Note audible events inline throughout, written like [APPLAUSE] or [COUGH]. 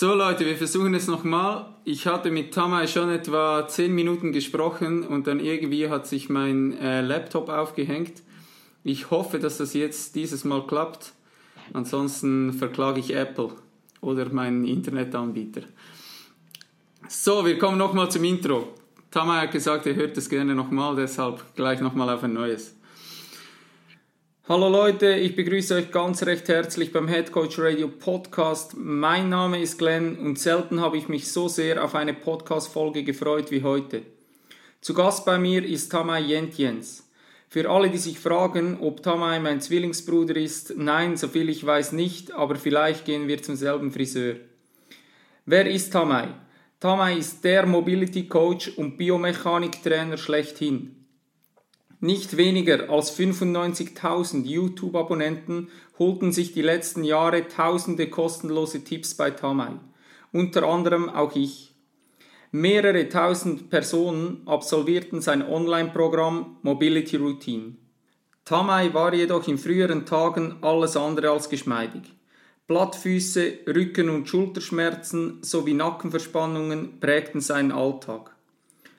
So Leute, wir versuchen es nochmal. Ich hatte mit Tamay schon etwa 10 Minuten gesprochen und dann irgendwie hat sich mein äh, Laptop aufgehängt. Ich hoffe, dass das jetzt dieses Mal klappt. Ansonsten verklage ich Apple oder meinen Internetanbieter. So, wir kommen nochmal zum Intro. Tamay hat gesagt, er hört es gerne nochmal, deshalb gleich nochmal auf ein neues. Hallo Leute, ich begrüße euch ganz recht herzlich beim Head Coach Radio Podcast. Mein Name ist Glenn und selten habe ich mich so sehr auf eine Podcast-Folge gefreut wie heute. Zu Gast bei mir ist Tamay Jentjens. Für alle, die sich fragen, ob Tamay mein Zwillingsbruder ist, nein, soviel ich weiß nicht, aber vielleicht gehen wir zum selben Friseur. Wer ist Tamay? Tamay ist der Mobility Coach und Biomechanik-Trainer schlechthin. Nicht weniger als 95.000 YouTube-Abonnenten holten sich die letzten Jahre tausende kostenlose Tipps bei Tamai, unter anderem auch ich. Mehrere tausend Personen absolvierten sein Online-Programm Mobility Routine. Tamai war jedoch in früheren Tagen alles andere als geschmeidig. Blattfüße, Rücken- und Schulterschmerzen sowie Nackenverspannungen prägten seinen Alltag.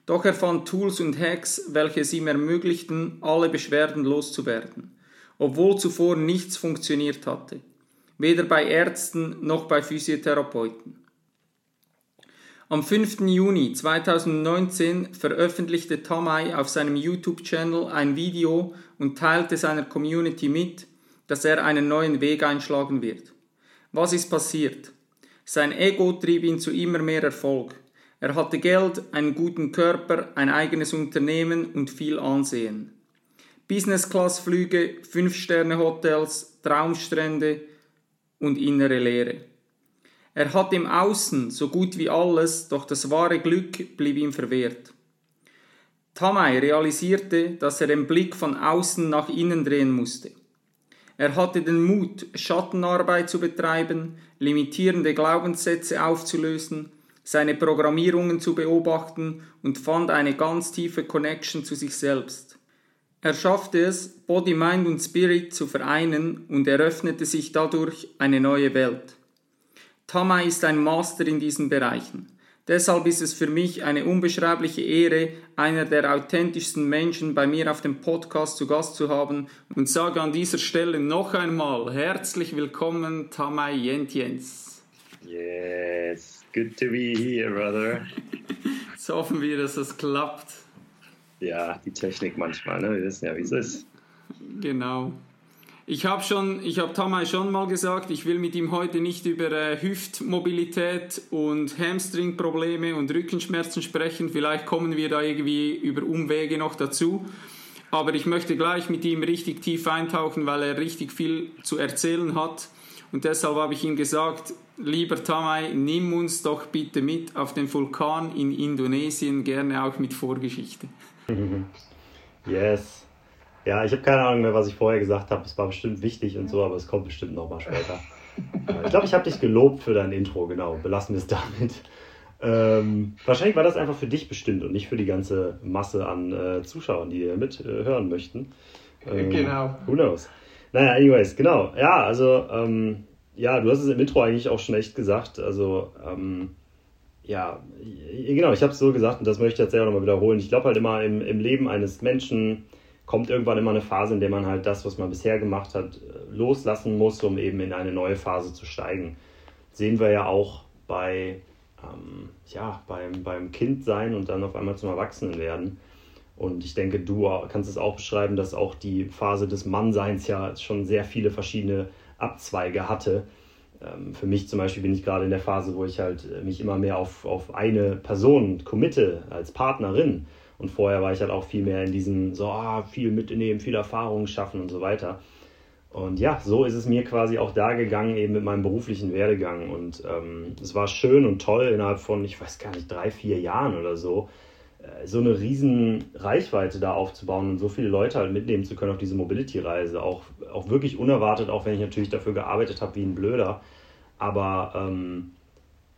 Doch er fand Tools und Hacks, welche es ihm ermöglichten, alle Beschwerden loszuwerden, obwohl zuvor nichts funktioniert hatte, weder bei Ärzten noch bei Physiotherapeuten. Am 5. Juni 2019 veröffentlichte Tamai auf seinem YouTube-Channel ein Video und teilte seiner Community mit, dass er einen neuen Weg einschlagen wird. Was ist passiert? Sein Ego trieb ihn zu immer mehr Erfolg. Er hatte Geld, einen guten Körper, ein eigenes Unternehmen und viel Ansehen. Business-Class-Flüge, Fünf-Sterne-Hotels, Traumstrände und innere Leere. Er hatte im Außen so gut wie alles, doch das wahre Glück blieb ihm verwehrt. Tamay realisierte, dass er den Blick von außen nach innen drehen musste. Er hatte den Mut, Schattenarbeit zu betreiben, limitierende Glaubenssätze aufzulösen seine Programmierungen zu beobachten und fand eine ganz tiefe Connection zu sich selbst. Er schaffte es, Body, Mind und Spirit zu vereinen und eröffnete sich dadurch eine neue Welt. Tama ist ein Master in diesen Bereichen. Deshalb ist es für mich eine unbeschreibliche Ehre, einer der authentischsten Menschen bei mir auf dem Podcast zu Gast zu haben und sage an dieser Stelle noch einmal herzlich willkommen, Tamay Jentjens. Yes. Good to be here, brother. [LAUGHS] Jetzt hoffen wir, dass das klappt. Ja, die Technik manchmal, ne? Wir wissen ja, wie es ist. Genau. Ich habe schon, ich habe Tamay schon mal gesagt, ich will mit ihm heute nicht über äh, Hüftmobilität und Hamstringprobleme und Rückenschmerzen sprechen. Vielleicht kommen wir da irgendwie über Umwege noch dazu. Aber ich möchte gleich mit ihm richtig tief eintauchen, weil er richtig viel zu erzählen hat. Und deshalb habe ich ihm gesagt, lieber Tamay, nimm uns doch bitte mit auf den Vulkan in Indonesien, gerne auch mit Vorgeschichte. [LAUGHS] Yes. Ja, ich habe keine Ahnung mehr, was ich vorher gesagt habe. Es war bestimmt wichtig und so, aber es kommt bestimmt nochmal später. [LAUGHS] ich glaube, ich habe dich gelobt für dein Intro, genau. Belassen wir es damit. Ähm, wahrscheinlich war das einfach für dich bestimmt und nicht für die ganze Masse an äh, Zuschauern, die mithören äh, möchten. Ähm, genau. Who knows? Naja, anyways, genau. Ja, also ähm, ja, du hast es im Intro eigentlich auch schon echt gesagt. Also, ähm, ja, genau, ich habe es so gesagt und das möchte ich jetzt selber nochmal wiederholen. Ich glaube halt immer, im, im Leben eines Menschen kommt irgendwann immer eine Phase, in der man halt das, was man bisher gemacht hat, loslassen muss, um eben in eine neue Phase zu steigen. Sehen wir ja auch bei, ähm, ja, beim, beim Kind sein und dann auf einmal zum Erwachsenen werden. Und ich denke, du kannst es auch beschreiben, dass auch die Phase des Mannseins ja schon sehr viele verschiedene Abzweige hatte. Ähm, für mich zum Beispiel bin ich gerade in der Phase, wo ich halt äh, mich immer mehr auf, auf eine Person committe als Partnerin. Und vorher war ich halt auch viel mehr in diesem, so ah, viel mitnehmen, viel Erfahrung schaffen und so weiter. Und ja, so ist es mir quasi auch da gegangen, eben mit meinem beruflichen Werdegang. Und ähm, es war schön und toll, innerhalb von, ich weiß gar nicht, drei, vier Jahren oder so, so eine riesen Reichweite da aufzubauen und so viele Leute halt mitnehmen zu können auf diese Mobility-Reise. Auch, auch wirklich unerwartet, auch wenn ich natürlich dafür gearbeitet habe wie ein Blöder. Aber ähm,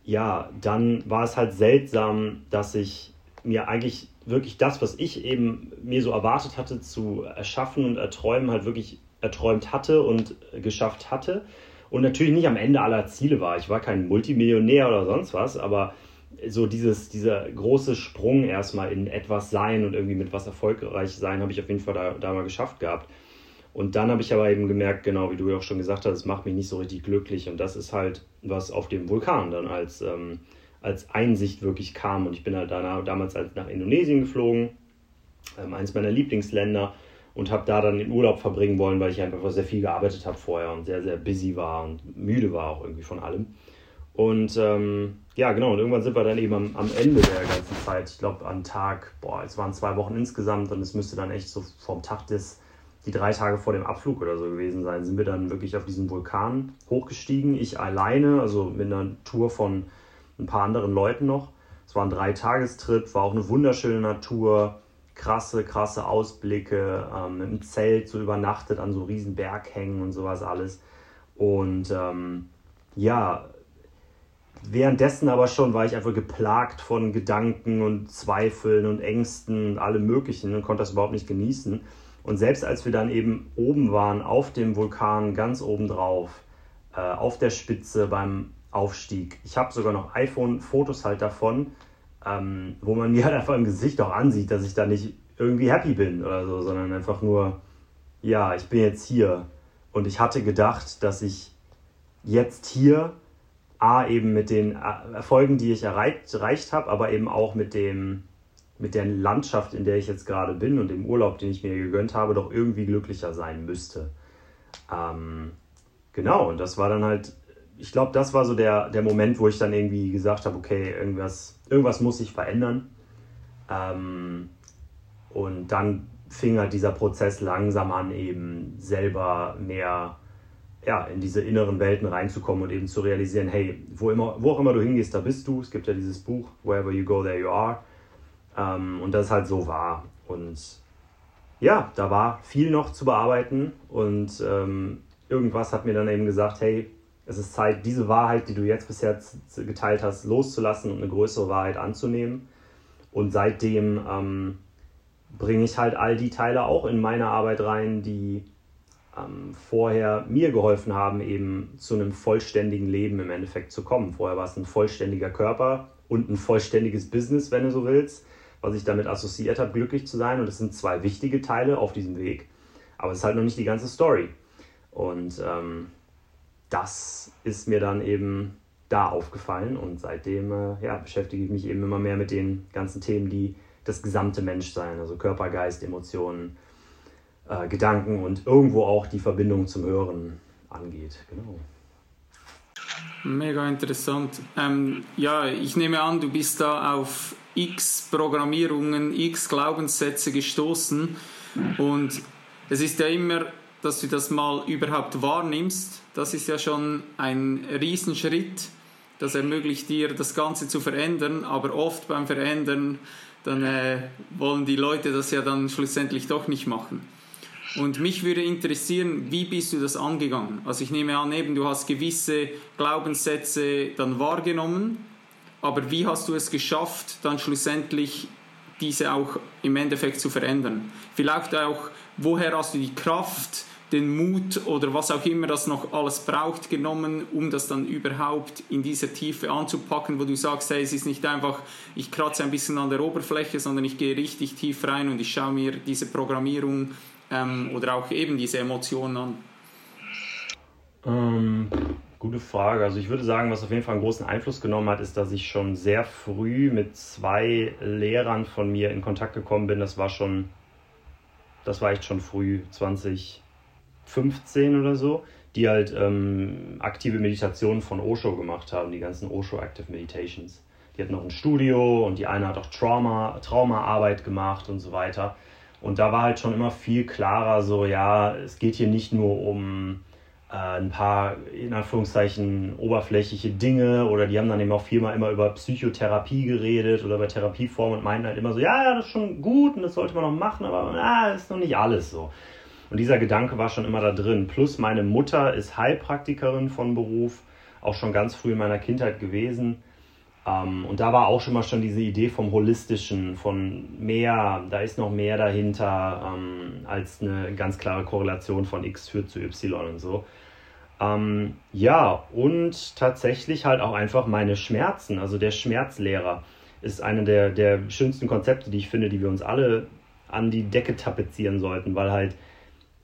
ja, dann war es halt seltsam, dass ich mir eigentlich wirklich das, was ich eben mir so erwartet hatte zu erschaffen und erträumen, halt wirklich erträumt hatte und geschafft hatte. Und natürlich nicht am Ende aller Ziele war. Ich war kein Multimillionär oder sonst was, aber so dieses, dieser große Sprung erstmal in etwas sein und irgendwie mit was erfolgreich sein, habe ich auf jeden Fall da, da mal geschafft gehabt. Und dann habe ich aber eben gemerkt, genau wie du ja auch schon gesagt hast, es macht mich nicht so richtig glücklich. Und das ist halt, was auf dem Vulkan dann als, ähm, als Einsicht wirklich kam. Und ich bin halt danach, damals halt nach Indonesien geflogen, ähm, eines meiner Lieblingsländer, und habe da dann den Urlaub verbringen wollen, weil ich einfach sehr viel gearbeitet habe vorher und sehr, sehr busy war und müde war auch irgendwie von allem. Und ähm, ja, genau, und irgendwann sind wir dann eben am, am Ende der ganzen Zeit, ich glaube an Tag, boah, es waren zwei Wochen insgesamt und es müsste dann echt so vom Tag des die drei Tage vor dem Abflug oder so gewesen sein, sind wir dann wirklich auf diesen Vulkan hochgestiegen. Ich alleine, also mit einer Tour von ein paar anderen Leuten noch. Es war ein Dreitagestrip, war auch eine wunderschöne Natur, krasse, krasse Ausblicke, ähm, einem Zelt so übernachtet an so riesen Berghängen und sowas alles. Und ähm, ja, währenddessen aber schon war ich einfach geplagt von Gedanken und Zweifeln und Ängsten und allem Möglichen und konnte das überhaupt nicht genießen. Und selbst als wir dann eben oben waren, auf dem Vulkan, ganz oben drauf, äh, auf der Spitze beim Aufstieg, ich habe sogar noch iPhone-Fotos halt davon, ähm, wo man [LAUGHS] mir halt einfach im Gesicht auch ansieht, dass ich da nicht irgendwie happy bin oder so, sondern einfach nur, ja, ich bin jetzt hier. Und ich hatte gedacht, dass ich jetzt hier A, eben mit den Erfolgen, die ich erreicht, erreicht habe, aber eben auch mit dem, mit der Landschaft, in der ich jetzt gerade bin und dem Urlaub, den ich mir gegönnt habe, doch irgendwie glücklicher sein müsste. Ähm, genau, und das war dann halt, ich glaube, das war so der, der Moment, wo ich dann irgendwie gesagt habe, okay, irgendwas, irgendwas muss sich verändern. Ähm, und dann fing halt dieser Prozess langsam an, eben selber mehr ja, in diese inneren Welten reinzukommen und eben zu realisieren, hey, wo, immer, wo auch immer du hingehst, da bist du. Es gibt ja dieses Buch, Wherever You Go, There You Are. Ähm, und das halt so war. Und ja, da war viel noch zu bearbeiten und ähm, irgendwas hat mir dann eben gesagt, hey, es ist Zeit, diese Wahrheit, die du jetzt bisher geteilt hast, loszulassen und eine größere Wahrheit anzunehmen. Und seitdem ähm, bringe ich halt all die Teile auch in meine Arbeit rein, die ähm, vorher mir geholfen haben, eben zu einem vollständigen Leben im Endeffekt zu kommen. Vorher war es ein vollständiger Körper und ein vollständiges Business, wenn du so willst was ich damit assoziiert habe, glücklich zu sein. Und es sind zwei wichtige Teile auf diesem Weg. Aber es ist halt noch nicht die ganze Story. Und ähm, das ist mir dann eben da aufgefallen. Und seitdem äh, ja, beschäftige ich mich eben immer mehr mit den ganzen Themen, die das gesamte Menschsein, also Körper, Geist, Emotionen, äh, Gedanken und irgendwo auch die Verbindung zum Hören angeht. Genau. Mega interessant. Ähm, ja, ich nehme an, du bist da auf x Programmierungen, x Glaubenssätze gestoßen und es ist ja immer, dass du das mal überhaupt wahrnimmst, das ist ja schon ein Riesenschritt, das ermöglicht dir das Ganze zu verändern, aber oft beim Verändern, dann äh, wollen die Leute das ja dann schlussendlich doch nicht machen. Und mich würde interessieren, wie bist du das angegangen? Also ich nehme an, eben du hast gewisse Glaubenssätze dann wahrgenommen aber wie hast du es geschafft, dann schlussendlich diese auch im Endeffekt zu verändern? Vielleicht auch, woher hast du die Kraft, den Mut oder was auch immer das noch alles braucht genommen, um das dann überhaupt in dieser Tiefe anzupacken, wo du sagst, hey, es ist nicht einfach, ich kratze ein bisschen an der Oberfläche, sondern ich gehe richtig tief rein und ich schaue mir diese Programmierung ähm, oder auch eben diese Emotionen an. Ähm, Gute Frage. Also ich würde sagen, was auf jeden Fall einen großen Einfluss genommen hat, ist, dass ich schon sehr früh mit zwei Lehrern von mir in Kontakt gekommen bin. Das war schon, das war echt schon früh, 2015 oder so, die halt ähm, aktive Meditationen von Osho gemacht haben, die ganzen Osho Active Meditations. Die hatten noch ein Studio und die eine hat auch Trauma, Traumaarbeit gemacht und so weiter. Und da war halt schon immer viel klarer so, ja, es geht hier nicht nur um äh, ein paar, in Anführungszeichen, oberflächliche Dinge oder die haben dann eben auch viel mal immer über Psychotherapie geredet oder über Therapieformen und meinten halt immer so, ja, ja, das ist schon gut und das sollte man noch machen, aber na, das ist noch nicht alles so. Und dieser Gedanke war schon immer da drin. Plus meine Mutter ist Heilpraktikerin von Beruf, auch schon ganz früh in meiner Kindheit gewesen. Ähm, und da war auch schon mal schon diese Idee vom Holistischen, von mehr, da ist noch mehr dahinter ähm, als eine ganz klare Korrelation von X führt zu Y und so. Ähm, ja, und tatsächlich halt auch einfach meine Schmerzen, also der Schmerzlehrer ist eine der, der schönsten Konzepte, die ich finde, die wir uns alle an die Decke tapezieren sollten, weil halt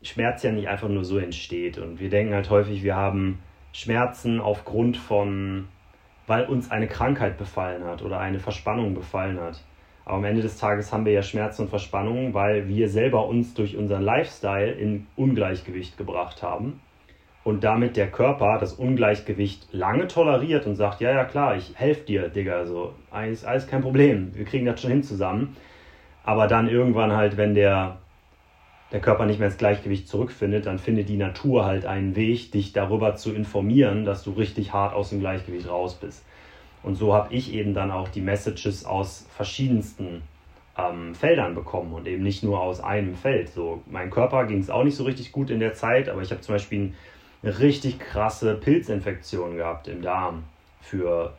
Schmerz ja nicht einfach nur so entsteht. Und wir denken halt häufig, wir haben Schmerzen aufgrund von weil uns eine Krankheit befallen hat oder eine Verspannung befallen hat. Aber am Ende des Tages haben wir ja Schmerzen und Verspannungen, weil wir selber uns durch unseren Lifestyle in Ungleichgewicht gebracht haben und damit der Körper das Ungleichgewicht lange toleriert und sagt, ja, ja, klar, ich helfe dir, Digga, so, alles, alles kein Problem, wir kriegen das schon hin zusammen. Aber dann irgendwann halt, wenn der, der Körper nicht mehr ins Gleichgewicht zurückfindet, dann findet die Natur halt einen Weg, dich darüber zu informieren, dass du richtig hart aus dem Gleichgewicht raus bist. Und so habe ich eben dann auch die Messages aus verschiedensten ähm, Feldern bekommen und eben nicht nur aus einem Feld. So, mein Körper ging es auch nicht so richtig gut in der Zeit, aber ich habe zum Beispiel eine richtig krasse Pilzinfektion gehabt im Darm für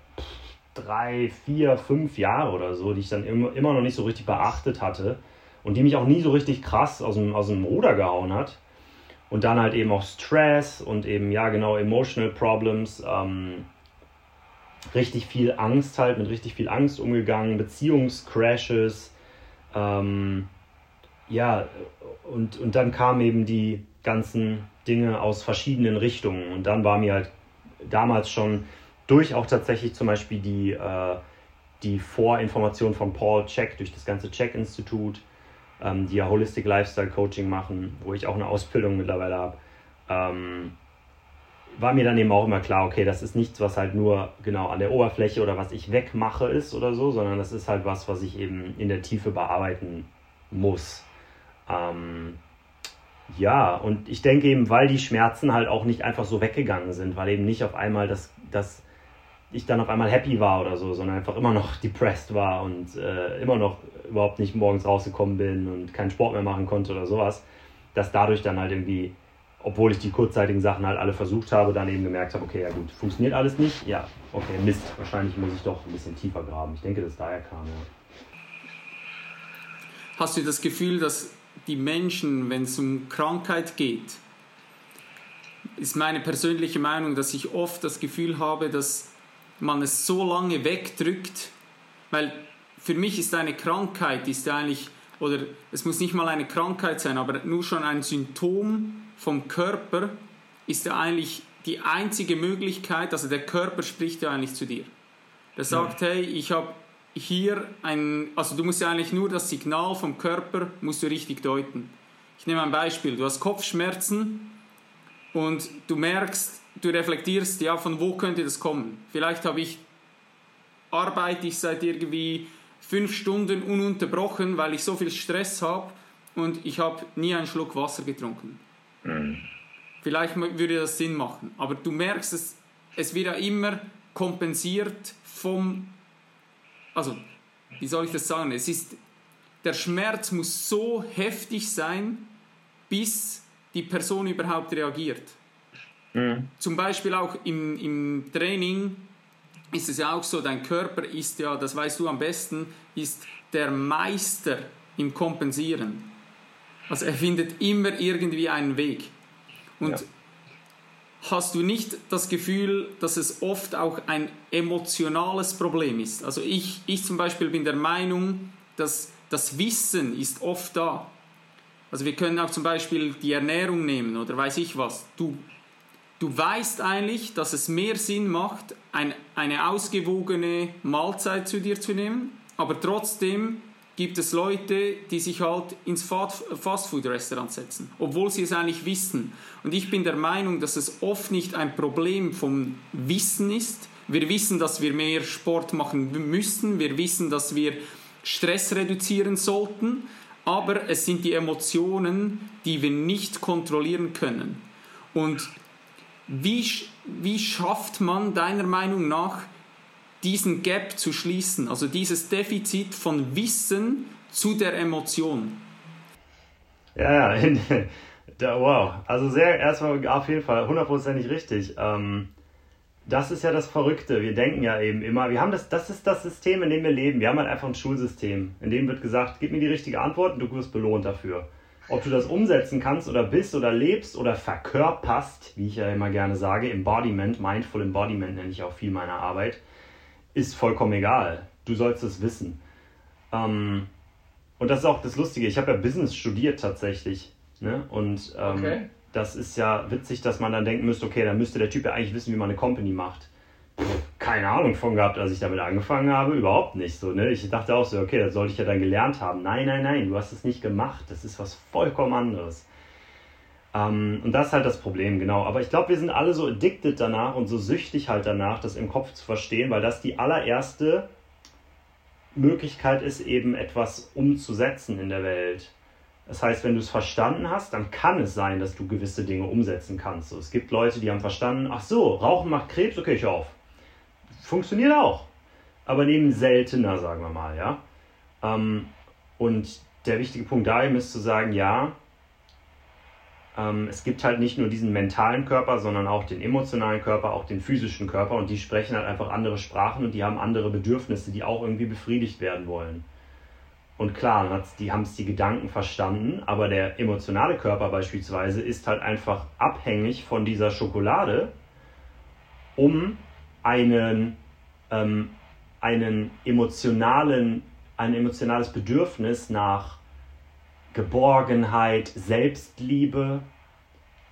drei, vier, fünf Jahre oder so, die ich dann immer, immer noch nicht so richtig beachtet hatte und die mich auch nie so richtig krass aus dem, aus dem Ruder gehauen hat. Und dann halt eben auch Stress und eben, ja, genau, Emotional Problems, ähm, richtig viel Angst halt, mit richtig viel Angst umgegangen, Beziehungscrashes, ähm, ja, und, und dann kamen eben die ganzen Dinge aus verschiedenen Richtungen. Und dann war mir halt damals schon durch auch tatsächlich zum Beispiel die, äh, die Vorinformation von Paul Check, durch das ganze Check-Institut, ähm, die ja Holistic Lifestyle Coaching machen, wo ich auch eine Ausbildung mittlerweile habe, ähm, war mir dann eben auch immer klar, okay, das ist nichts, was halt nur genau an der Oberfläche oder was ich wegmache ist oder so, sondern das ist halt was, was ich eben in der Tiefe bearbeiten muss. Ähm, ja, und ich denke eben, weil die Schmerzen halt auch nicht einfach so weggegangen sind, weil eben nicht auf einmal das, das ich dann auf einmal happy war oder so, sondern einfach immer noch [LAUGHS] depressed war und äh, immer noch überhaupt nicht morgens rausgekommen bin und keinen Sport mehr machen konnte oder sowas, dass dadurch dann halt irgendwie, obwohl ich die kurzzeitigen Sachen halt alle versucht habe, dann eben gemerkt habe, okay, ja gut, funktioniert alles nicht, ja, okay, Mist, wahrscheinlich muss ich doch ein bisschen tiefer graben. Ich denke, dass daher kam, ja. Hast du das Gefühl, dass die Menschen, wenn es um Krankheit geht, ist meine persönliche Meinung, dass ich oft das Gefühl habe, dass man es so lange wegdrückt, weil für mich ist eine Krankheit, ist eigentlich, oder es muss nicht mal eine Krankheit sein, aber nur schon ein Symptom vom Körper ist ja eigentlich die einzige Möglichkeit, also der Körper spricht ja eigentlich zu dir. Der sagt, ja. hey, ich habe hier ein, also du musst ja eigentlich nur das Signal vom Körper, musst du richtig deuten. Ich nehme ein Beispiel, du hast Kopfschmerzen und du merkst, du reflektierst, ja, von wo könnte das kommen? Vielleicht habe ich, arbeite ich seit irgendwie fünf Stunden ununterbrochen, weil ich so viel Stress habe und ich habe nie einen Schluck Wasser getrunken. Mhm. Vielleicht würde das Sinn machen, aber du merkst, es, es wird ja immer kompensiert vom, also, wie soll ich das sagen? Es ist, der Schmerz muss so heftig sein, bis die Person überhaupt reagiert. Mhm. Zum Beispiel auch im, im Training ist es ja auch so, dein Körper ist ja, das weißt du am besten, ist der Meister im Kompensieren. Also er findet immer irgendwie einen Weg. Und ja. hast du nicht das Gefühl, dass es oft auch ein emotionales Problem ist? Also ich, ich zum Beispiel bin der Meinung, dass das Wissen ist oft da. Also wir können auch zum Beispiel die Ernährung nehmen oder weiß ich was. Du du weißt eigentlich, dass es mehr Sinn macht, ein, eine ausgewogene Mahlzeit zu dir zu nehmen, aber trotzdem gibt es Leute, die sich halt ins Fastfood-Restaurant setzen, obwohl sie es eigentlich wissen. Und ich bin der Meinung, dass es oft nicht ein Problem vom Wissen ist. Wir wissen, dass wir mehr Sport machen müssen, wir wissen, dass wir Stress reduzieren sollten, aber es sind die Emotionen, die wir nicht kontrollieren können. Und wie, wie schafft man deiner Meinung nach diesen Gap zu schließen, also dieses Defizit von Wissen zu der Emotion? Ja, [LAUGHS] wow. Also sehr, erstmal auf jeden Fall hundertprozentig richtig. Ähm, das ist ja das Verrückte. Wir denken ja eben immer, wir haben das, das ist das System, in dem wir leben. Wir haben halt einfach ein Schulsystem, in dem wird gesagt, gib mir die richtige Antwort und du wirst belohnt dafür. Ob du das umsetzen kannst oder bist oder lebst oder verkörperst, wie ich ja immer gerne sage, Embodiment, Mindful Embodiment nenne ich auch viel meiner Arbeit, ist vollkommen egal. Du sollst es wissen. Ähm, und das ist auch das Lustige. Ich habe ja Business studiert tatsächlich. Ne? Und ähm, okay. Das ist ja witzig, dass man dann denken müsste, okay, dann müsste der Typ ja eigentlich wissen, wie man eine Company macht. keine Ahnung von gehabt, als ich damit angefangen habe. Überhaupt nicht so. Ne? Ich dachte auch so, okay, das sollte ich ja dann gelernt haben. Nein, nein, nein, du hast es nicht gemacht. Das ist was vollkommen anderes. Ähm, und das ist halt das Problem, genau. Aber ich glaube, wir sind alle so addicted danach und so süchtig halt danach, das im Kopf zu verstehen, weil das die allererste Möglichkeit ist, eben etwas umzusetzen in der Welt. Das heißt, wenn du es verstanden hast, dann kann es sein, dass du gewisse Dinge umsetzen kannst. So, es gibt Leute, die haben verstanden, ach so, Rauchen macht Krebs, okay, ich auf. Funktioniert auch. Aber eben seltener, sagen wir mal, ja. Ähm, und der wichtige Punkt da eben ist zu sagen, ja, ähm, es gibt halt nicht nur diesen mentalen Körper, sondern auch den emotionalen Körper, auch den physischen Körper und die sprechen halt einfach andere Sprachen und die haben andere Bedürfnisse, die auch irgendwie befriedigt werden wollen. Und klar, die haben es die Gedanken verstanden, aber der emotionale Körper beispielsweise ist halt einfach abhängig von dieser Schokolade, um einen, ähm, einen emotionalen, ein emotionales Bedürfnis nach Geborgenheit, Selbstliebe,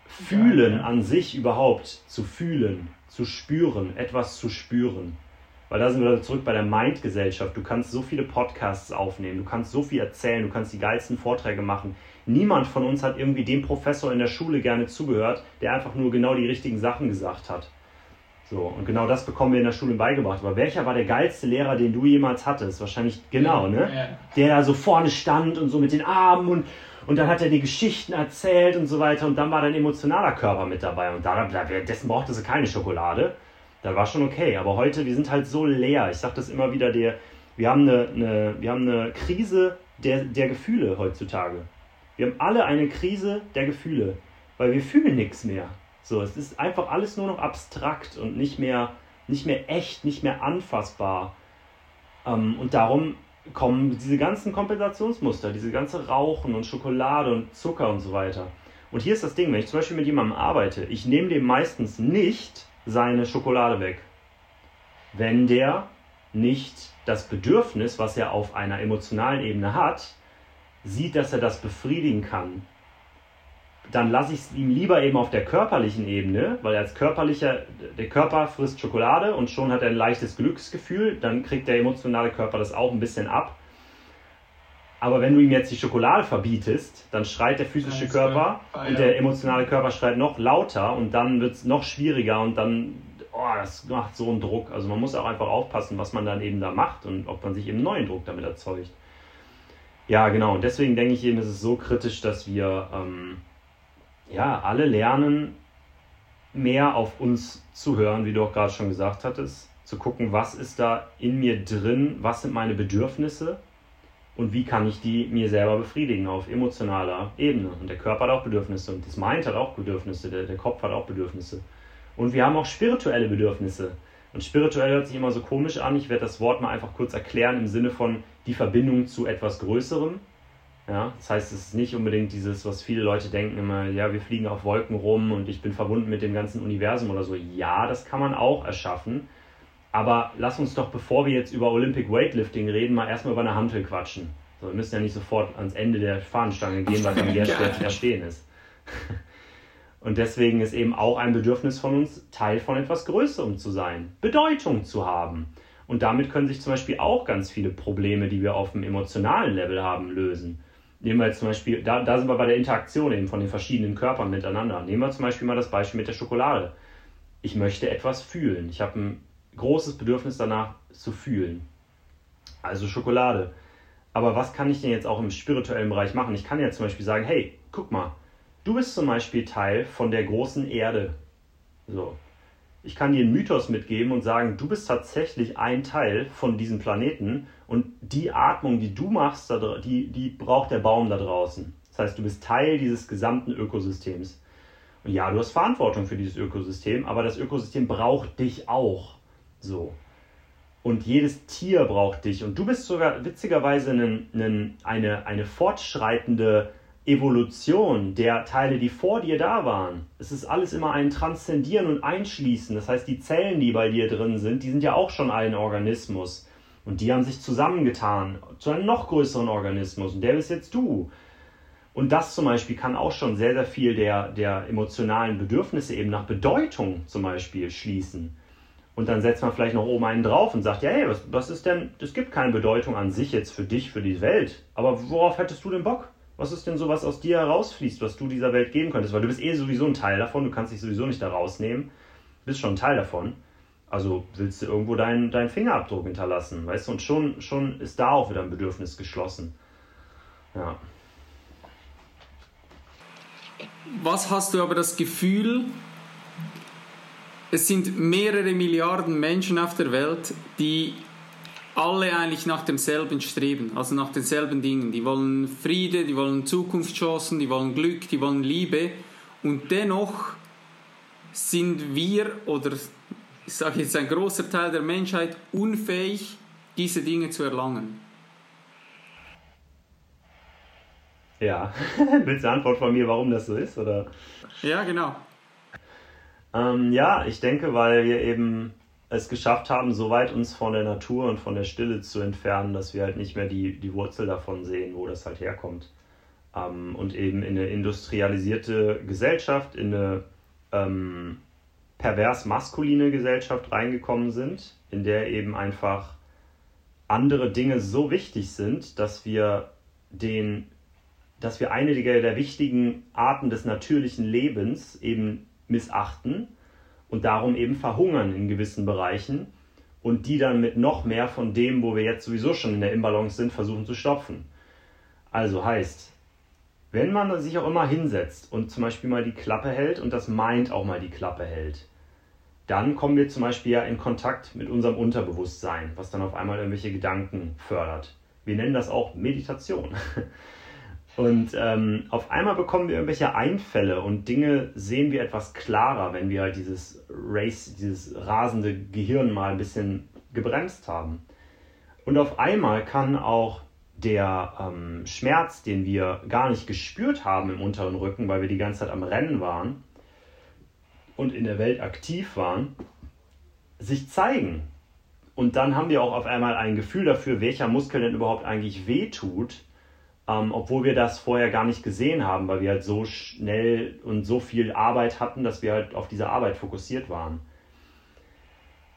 Fühlen an sich überhaupt zu fühlen, zu spüren, etwas zu spüren. Weil da sind wir zurück bei der Mind-Gesellschaft. Du kannst so viele Podcasts aufnehmen, du kannst so viel erzählen, du kannst die geilsten Vorträge machen. Niemand von uns hat irgendwie dem Professor in der Schule gerne zugehört, der einfach nur genau die richtigen Sachen gesagt hat. So, und genau das bekommen wir in der Schule beigebracht. Aber welcher war der geilste Lehrer, den du jemals hattest? Wahrscheinlich genau, ne? Ja. Der da so vorne stand und so mit den Armen und, und dann hat er die Geschichten erzählt und so weiter. Und dann war dein emotionaler Körper mit dabei. Und da, dessen brauchte sie keine Schokolade. Das war schon okay. Aber heute, wir sind halt so leer. Ich sag das immer wieder, der, wir, haben eine, eine, wir haben eine Krise der, der Gefühle heutzutage. Wir haben alle eine Krise der Gefühle. Weil wir fühlen nichts mehr. So, es ist einfach alles nur noch abstrakt und nicht mehr, nicht mehr echt, nicht mehr anfassbar. Ähm, und darum kommen diese ganzen Kompensationsmuster, diese ganze Rauchen und Schokolade und Zucker und so weiter. Und hier ist das Ding, wenn ich zum Beispiel mit jemandem arbeite, ich nehme dem meistens nicht seine Schokolade weg, wenn der nicht das Bedürfnis, was er auf einer emotionalen Ebene hat, sieht, dass er das befriedigen kann dann lasse ich es ihm lieber eben auf der körperlichen Ebene, weil er als körperlicher, der Körper frisst Schokolade und schon hat er ein leichtes Glücksgefühl, dann kriegt der emotionale Körper das auch ein bisschen ab. Aber wenn du ihm jetzt die Schokolade verbietest, dann schreit der physische Körper und der emotionale Körper schreit noch lauter und dann wird es noch schwieriger und dann, oh, das macht so einen Druck. Also man muss auch einfach aufpassen, was man dann eben da macht und ob man sich eben neuen Druck damit erzeugt. Ja, genau. Und deswegen denke ich eben, ist es so kritisch, dass wir ähm, ja, alle lernen mehr auf uns zu hören, wie du auch gerade schon gesagt hattest, zu gucken, was ist da in mir drin, was sind meine Bedürfnisse und wie kann ich die mir selber befriedigen auf emotionaler Ebene. Und der Körper hat auch Bedürfnisse und das Mind hat auch Bedürfnisse, der, der Kopf hat auch Bedürfnisse. Und wir haben auch spirituelle Bedürfnisse. Und spirituell hört sich immer so komisch an. Ich werde das Wort mal einfach kurz erklären im Sinne von die Verbindung zu etwas Größerem. Ja, das heißt, es ist nicht unbedingt dieses, was viele Leute denken immer, ja, wir fliegen auf Wolken rum und ich bin verbunden mit dem ganzen Universum oder so. Ja, das kann man auch erschaffen. Aber lass uns doch, bevor wir jetzt über Olympic Weightlifting reden, mal erstmal über eine Hantel quatschen. So, wir müssen ja nicht sofort ans Ende der Fahnenstange gehen, weil dann [LAUGHS] der schwer zu verstehen ist. [LAUGHS] Und deswegen ist eben auch ein Bedürfnis von uns, Teil von etwas Größerem zu sein, Bedeutung zu haben. Und damit können sich zum Beispiel auch ganz viele Probleme, die wir auf dem emotionalen Level haben, lösen. Nehmen wir jetzt zum Beispiel, da, da sind wir bei der Interaktion eben von den verschiedenen Körpern miteinander. Nehmen wir zum Beispiel mal das Beispiel mit der Schokolade. Ich möchte etwas fühlen. Ich habe ein großes Bedürfnis danach zu fühlen. Also Schokolade. Aber was kann ich denn jetzt auch im spirituellen Bereich machen? Ich kann ja zum Beispiel sagen, hey, guck mal, du bist zum Beispiel Teil von der großen Erde. So. Ich kann dir einen Mythos mitgeben und sagen, du bist tatsächlich ein Teil von diesem Planeten und die Atmung, die du machst, die, die braucht der Baum da draußen. Das heißt, du bist Teil dieses gesamten Ökosystems. Und ja, du hast Verantwortung für dieses Ökosystem, aber das Ökosystem braucht dich auch. So. Und jedes Tier braucht dich. Und du bist sogar witzigerweise einen, einen, eine, eine fortschreitende Evolution der Teile, die vor dir da waren. Es ist alles immer ein Transzendieren und Einschließen. Das heißt, die Zellen, die bei dir drin sind, die sind ja auch schon ein Organismus. Und die haben sich zusammengetan zu einem noch größeren Organismus. Und der bist jetzt du. Und das zum Beispiel kann auch schon sehr, sehr viel der, der emotionalen Bedürfnisse eben nach Bedeutung zum Beispiel schließen. Und dann setzt man vielleicht noch oben einen drauf und sagt, ja, hey, was, was ist denn, es gibt keine Bedeutung an sich jetzt für dich, für die Welt. Aber worauf hättest du denn Bock? Was ist denn so, was aus dir herausfließt, was du dieser Welt geben könntest? Weil du bist eh sowieso ein Teil davon, du kannst dich sowieso nicht da rausnehmen. Du bist schon ein Teil davon. Also willst du irgendwo deinen, deinen Fingerabdruck hinterlassen, weißt du? Und schon, schon ist da auch wieder ein Bedürfnis geschlossen. Ja. Was hast du aber das Gefühl, es sind mehrere Milliarden Menschen auf der Welt, die alle eigentlich nach demselben streben, also nach denselben Dingen. Die wollen Friede, die wollen Zukunftschancen, die wollen Glück, die wollen Liebe. Und dennoch sind wir, oder ich sage jetzt ein großer Teil der Menschheit, unfähig, diese Dinge zu erlangen. Ja, [LAUGHS] willst du eine Antwort von mir, warum das so ist? Oder? Ja, genau. Ähm, ja, ich denke, weil wir eben es geschafft haben, so weit uns von der Natur und von der Stille zu entfernen, dass wir halt nicht mehr die, die Wurzel davon sehen, wo das halt herkommt. Ähm, und eben in eine industrialisierte Gesellschaft, in eine ähm, pervers maskuline Gesellschaft reingekommen sind, in der eben einfach andere Dinge so wichtig sind, dass wir den dass wir eine der wichtigen Arten des natürlichen Lebens eben missachten und darum eben verhungern in gewissen Bereichen und die dann mit noch mehr von dem, wo wir jetzt sowieso schon in der Imbalance sind, versuchen zu stopfen. Also heißt, wenn man sich auch immer hinsetzt und zum Beispiel mal die Klappe hält und das meint auch mal die Klappe hält, dann kommen wir zum Beispiel ja in Kontakt mit unserem Unterbewusstsein, was dann auf einmal irgendwelche Gedanken fördert. Wir nennen das auch Meditation. [LAUGHS] Und ähm, auf einmal bekommen wir irgendwelche Einfälle und Dinge sehen wir etwas klarer, wenn wir halt dieses Race, dieses rasende Gehirn mal ein bisschen gebremst haben. Und auf einmal kann auch der ähm, Schmerz, den wir gar nicht gespürt haben im unteren Rücken, weil wir die ganze Zeit am Rennen waren und in der Welt aktiv waren, sich zeigen. Und dann haben wir auch auf einmal ein Gefühl dafür, welcher Muskel denn überhaupt eigentlich wehtut ähm, obwohl wir das vorher gar nicht gesehen haben, weil wir halt so schnell und so viel Arbeit hatten, dass wir halt auf diese Arbeit fokussiert waren.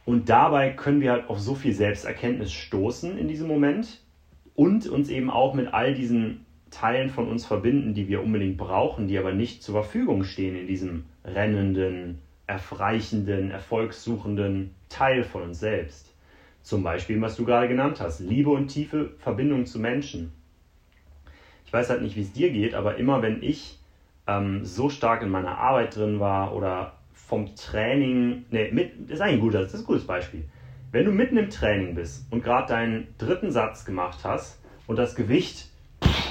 Und dabei können wir halt auf so viel Selbsterkenntnis stoßen in diesem Moment und uns eben auch mit all diesen Teilen von uns verbinden, die wir unbedingt brauchen, die aber nicht zur Verfügung stehen in diesem rennenden, erfreichenden, erfolgssuchenden Teil von uns selbst. Zum Beispiel, was du gerade genannt hast, Liebe und tiefe Verbindung zu Menschen ich weiß halt nicht, wie es dir geht, aber immer wenn ich ähm, so stark in meiner Arbeit drin war oder vom Training, ne, mit, ist eigentlich ein gutes, das ist ein gutes Beispiel. Wenn du mitten im Training bist und gerade deinen dritten Satz gemacht hast und das Gewicht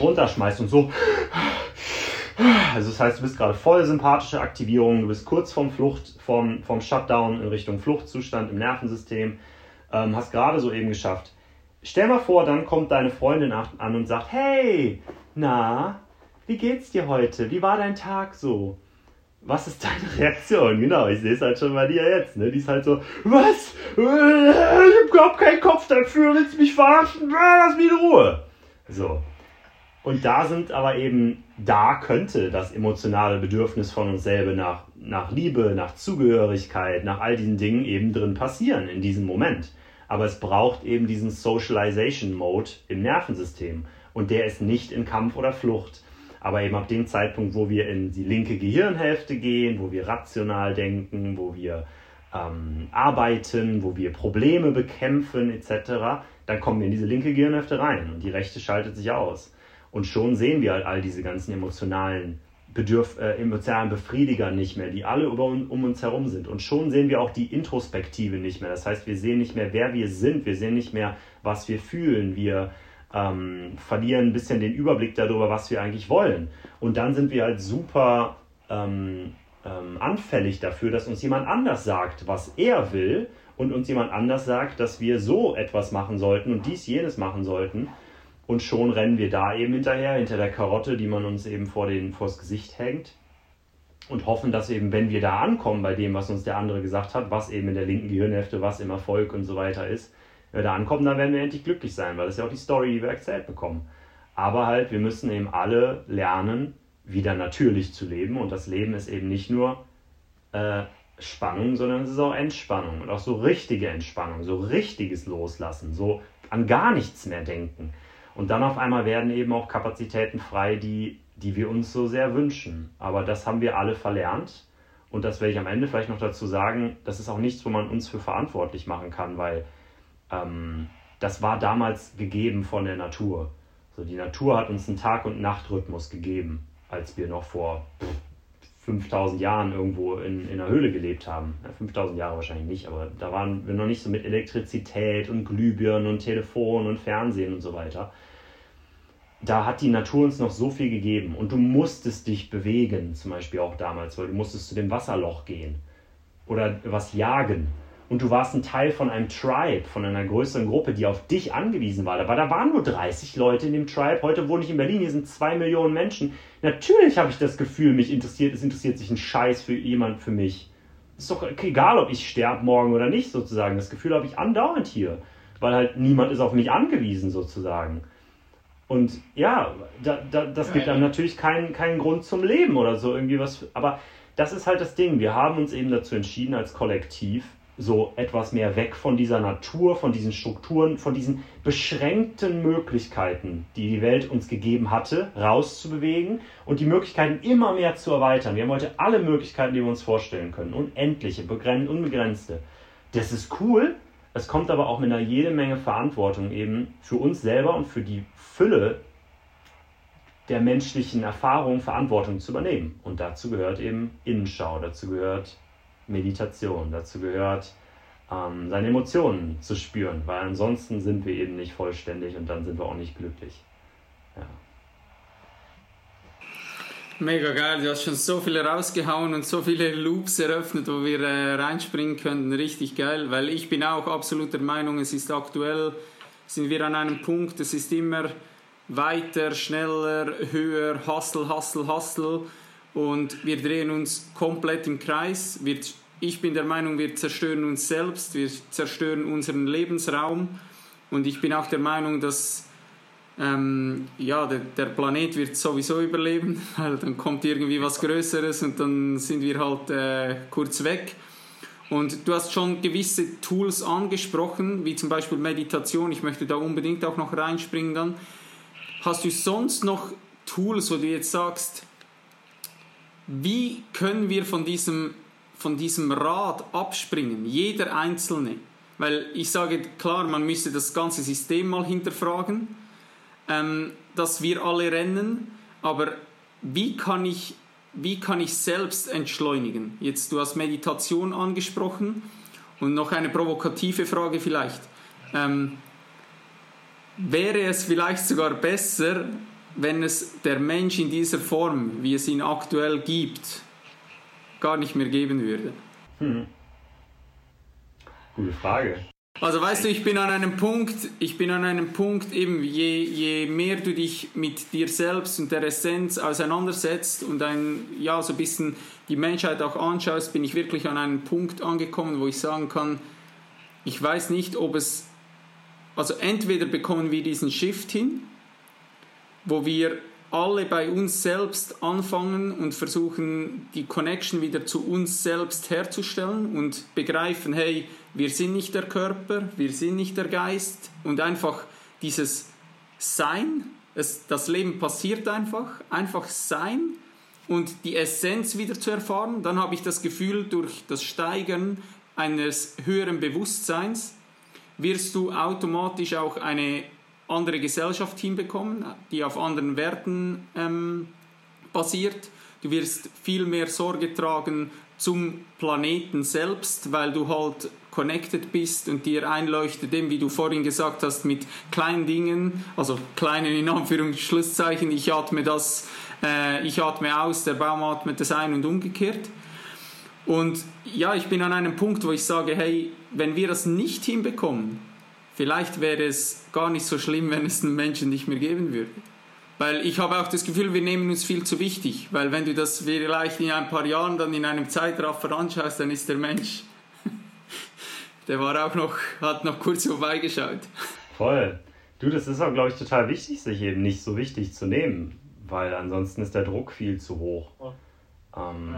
runterschmeißt und so, also das heißt, du bist gerade voll sympathische Aktivierung, du bist kurz vom Flucht, vom, vom Shutdown in Richtung Fluchtzustand im Nervensystem, ähm, hast gerade so eben geschafft. Stell mal vor, dann kommt deine Freundin an und sagt, hey, na, wie geht's dir heute? Wie war dein Tag so? Was ist deine [LAUGHS] Reaktion? Genau, ich sehe es halt schon bei dir jetzt. Ne? Die ist halt so, was? Ich hab überhaupt keinen Kopf dafür, willst du mich verarschen? Lass mich in Ruhe. So. Und da sind aber eben, da könnte das emotionale Bedürfnis von uns selber nach, nach Liebe, nach Zugehörigkeit, nach all diesen Dingen eben drin passieren in diesem Moment. Aber es braucht eben diesen Socialization Mode im Nervensystem und der ist nicht in Kampf oder Flucht. Aber eben ab dem Zeitpunkt, wo wir in die linke Gehirnhälfte gehen, wo wir rational denken, wo wir ähm, arbeiten, wo wir Probleme bekämpfen etc., dann kommen wir in diese linke Gehirnhälfte rein und die rechte schaltet sich aus. Und schon sehen wir halt all diese ganzen emotionalen Bedürf äh, emotionalen Befriediger nicht mehr, die alle über, um uns herum sind. Und schon sehen wir auch die Introspektive nicht mehr. Das heißt, wir sehen nicht mehr, wer wir sind, wir sehen nicht mehr, was wir fühlen, wir ähm, verlieren ein bisschen den Überblick darüber, was wir eigentlich wollen. Und dann sind wir halt super ähm, ähm, anfällig dafür, dass uns jemand anders sagt, was er will und uns jemand anders sagt, dass wir so etwas machen sollten und dies, jenes machen sollten. Und schon rennen wir da eben hinterher, hinter der Karotte, die man uns eben vor den, vors Gesicht hängt. Und hoffen, dass eben, wenn wir da ankommen bei dem, was uns der andere gesagt hat, was eben in der linken Gehirnhälfte, was im Erfolg und so weiter ist, wenn wir da ankommen, dann werden wir endlich glücklich sein, weil das ist ja auch die Story, die wir erzählt bekommen. Aber halt, wir müssen eben alle lernen, wieder natürlich zu leben. Und das Leben ist eben nicht nur äh, Spannung, sondern es ist auch Entspannung und auch so richtige Entspannung, so richtiges Loslassen, so an gar nichts mehr denken. Und dann auf einmal werden eben auch Kapazitäten frei, die, die wir uns so sehr wünschen. Aber das haben wir alle verlernt. Und das werde ich am Ende vielleicht noch dazu sagen, das ist auch nichts, wo man uns für verantwortlich machen kann, weil ähm, das war damals gegeben von der Natur. So, die Natur hat uns einen Tag- und Nachtrhythmus gegeben, als wir noch vor 5000 Jahren irgendwo in, in einer Höhle gelebt haben. Ja, 5000 Jahre wahrscheinlich nicht, aber da waren wir noch nicht so mit Elektrizität und Glühbirnen und Telefon und Fernsehen und so weiter da hat die Natur uns noch so viel gegeben und du musstest dich bewegen, zum Beispiel auch damals, weil du musstest zu dem Wasserloch gehen oder was jagen und du warst ein Teil von einem Tribe, von einer größeren Gruppe, die auf dich angewiesen war. Aber da waren nur 30 Leute in dem Tribe. Heute wohne ich in Berlin, hier sind zwei Millionen Menschen. Natürlich habe ich das Gefühl, mich interessiert, es interessiert sich ein Scheiß für jemand für mich. Ist doch egal, ob ich sterbe morgen oder nicht, sozusagen. Das Gefühl habe ich andauernd hier, weil halt niemand ist auf mich angewiesen, sozusagen. Und ja, da, da, das gibt dann natürlich keinen, keinen Grund zum Leben oder so irgendwie was. Aber das ist halt das Ding. Wir haben uns eben dazu entschieden, als Kollektiv so etwas mehr weg von dieser Natur, von diesen Strukturen, von diesen beschränkten Möglichkeiten, die die Welt uns gegeben hatte, rauszubewegen und die Möglichkeiten immer mehr zu erweitern. Wir haben heute alle Möglichkeiten, die wir uns vorstellen können. Unendliche, unbegrenzte. Das ist cool, es kommt aber auch mit einer jede Menge Verantwortung eben für uns selber und für die Fülle der menschlichen Erfahrung Verantwortung zu übernehmen. Und dazu gehört eben Innenschau, dazu gehört Meditation, dazu gehört ähm, seine Emotionen zu spüren, weil ansonsten sind wir eben nicht vollständig und dann sind wir auch nicht glücklich. Ja. Mega geil, du hast schon so viele rausgehauen und so viele Loops eröffnet, wo wir äh, reinspringen könnten. Richtig geil, weil ich bin auch absolut der Meinung, es ist aktuell, sind wir an einem Punkt, es ist immer weiter, schneller, höher, Hustle, Hustle, Hustle und wir drehen uns komplett im Kreis. Wir, ich bin der Meinung, wir zerstören uns selbst, wir zerstören unseren Lebensraum und ich bin auch der Meinung, dass ähm, ja, der, der, Planet wird sowieso überleben, [LAUGHS] weil dann kommt irgendwie was Größeres und dann sind wir halt äh, kurz weg. Und du hast schon gewisse Tools angesprochen, wie zum Beispiel Meditation. Ich möchte da unbedingt auch noch reinspringen dann. Hast du sonst noch Tools, wo du jetzt sagst, wie können wir von diesem, von diesem Rad abspringen, jeder Einzelne? Weil ich sage klar, man müsste das ganze System mal hinterfragen ähm, dass wir alle rennen, aber wie kann ich, wie kann ich selbst entschleunigen? Jetzt, du hast Meditation angesprochen und noch eine provokative Frage vielleicht. Ähm, wäre es vielleicht sogar besser, wenn es der Mensch in dieser Form, wie es ihn aktuell gibt, gar nicht mehr geben würde? Hm. Gute Frage. Also weißt du, ich bin an einem Punkt, ich bin an einem Punkt, eben je, je mehr du dich mit dir selbst und der Essenz auseinandersetzt und ein, ja, so ein bisschen die Menschheit auch anschaust, bin ich wirklich an einem Punkt angekommen, wo ich sagen kann, ich weiß nicht, ob es, also entweder bekommen wir diesen Shift hin, wo wir alle bei uns selbst anfangen und versuchen, die Connection wieder zu uns selbst herzustellen und begreifen, hey, wir sind nicht der Körper, wir sind nicht der Geist. Und einfach dieses Sein, es, das Leben passiert einfach, einfach Sein und die Essenz wieder zu erfahren, dann habe ich das Gefühl, durch das Steigern eines höheren Bewusstseins wirst du automatisch auch eine andere Gesellschaft hinbekommen, die auf anderen Werten ähm, basiert. Du wirst viel mehr Sorge tragen zum Planeten selbst, weil du halt connected bist und dir einleuchtet, dem, wie du vorhin gesagt hast, mit kleinen Dingen, also kleinen in Anführungszeichen, ich atme das, äh, ich atme aus, der Baum atmet das ein und umgekehrt. Und ja, ich bin an einem Punkt, wo ich sage, hey, wenn wir das nicht hinbekommen, vielleicht wäre es gar nicht so schlimm, wenn es den Menschen nicht mehr geben würde. Weil ich habe auch das Gefühl, wir nehmen uns viel zu wichtig. Weil wenn du das vielleicht in ein paar Jahren dann in einem Zeitraffer anschaust, dann ist der Mensch, [LAUGHS] der war auch noch, hat noch kurz vorbeigeschaut. Voll. Du, das ist auch, glaube ich, total wichtig, sich eben nicht so wichtig zu nehmen. Weil ansonsten ist der Druck viel zu hoch. Ähm,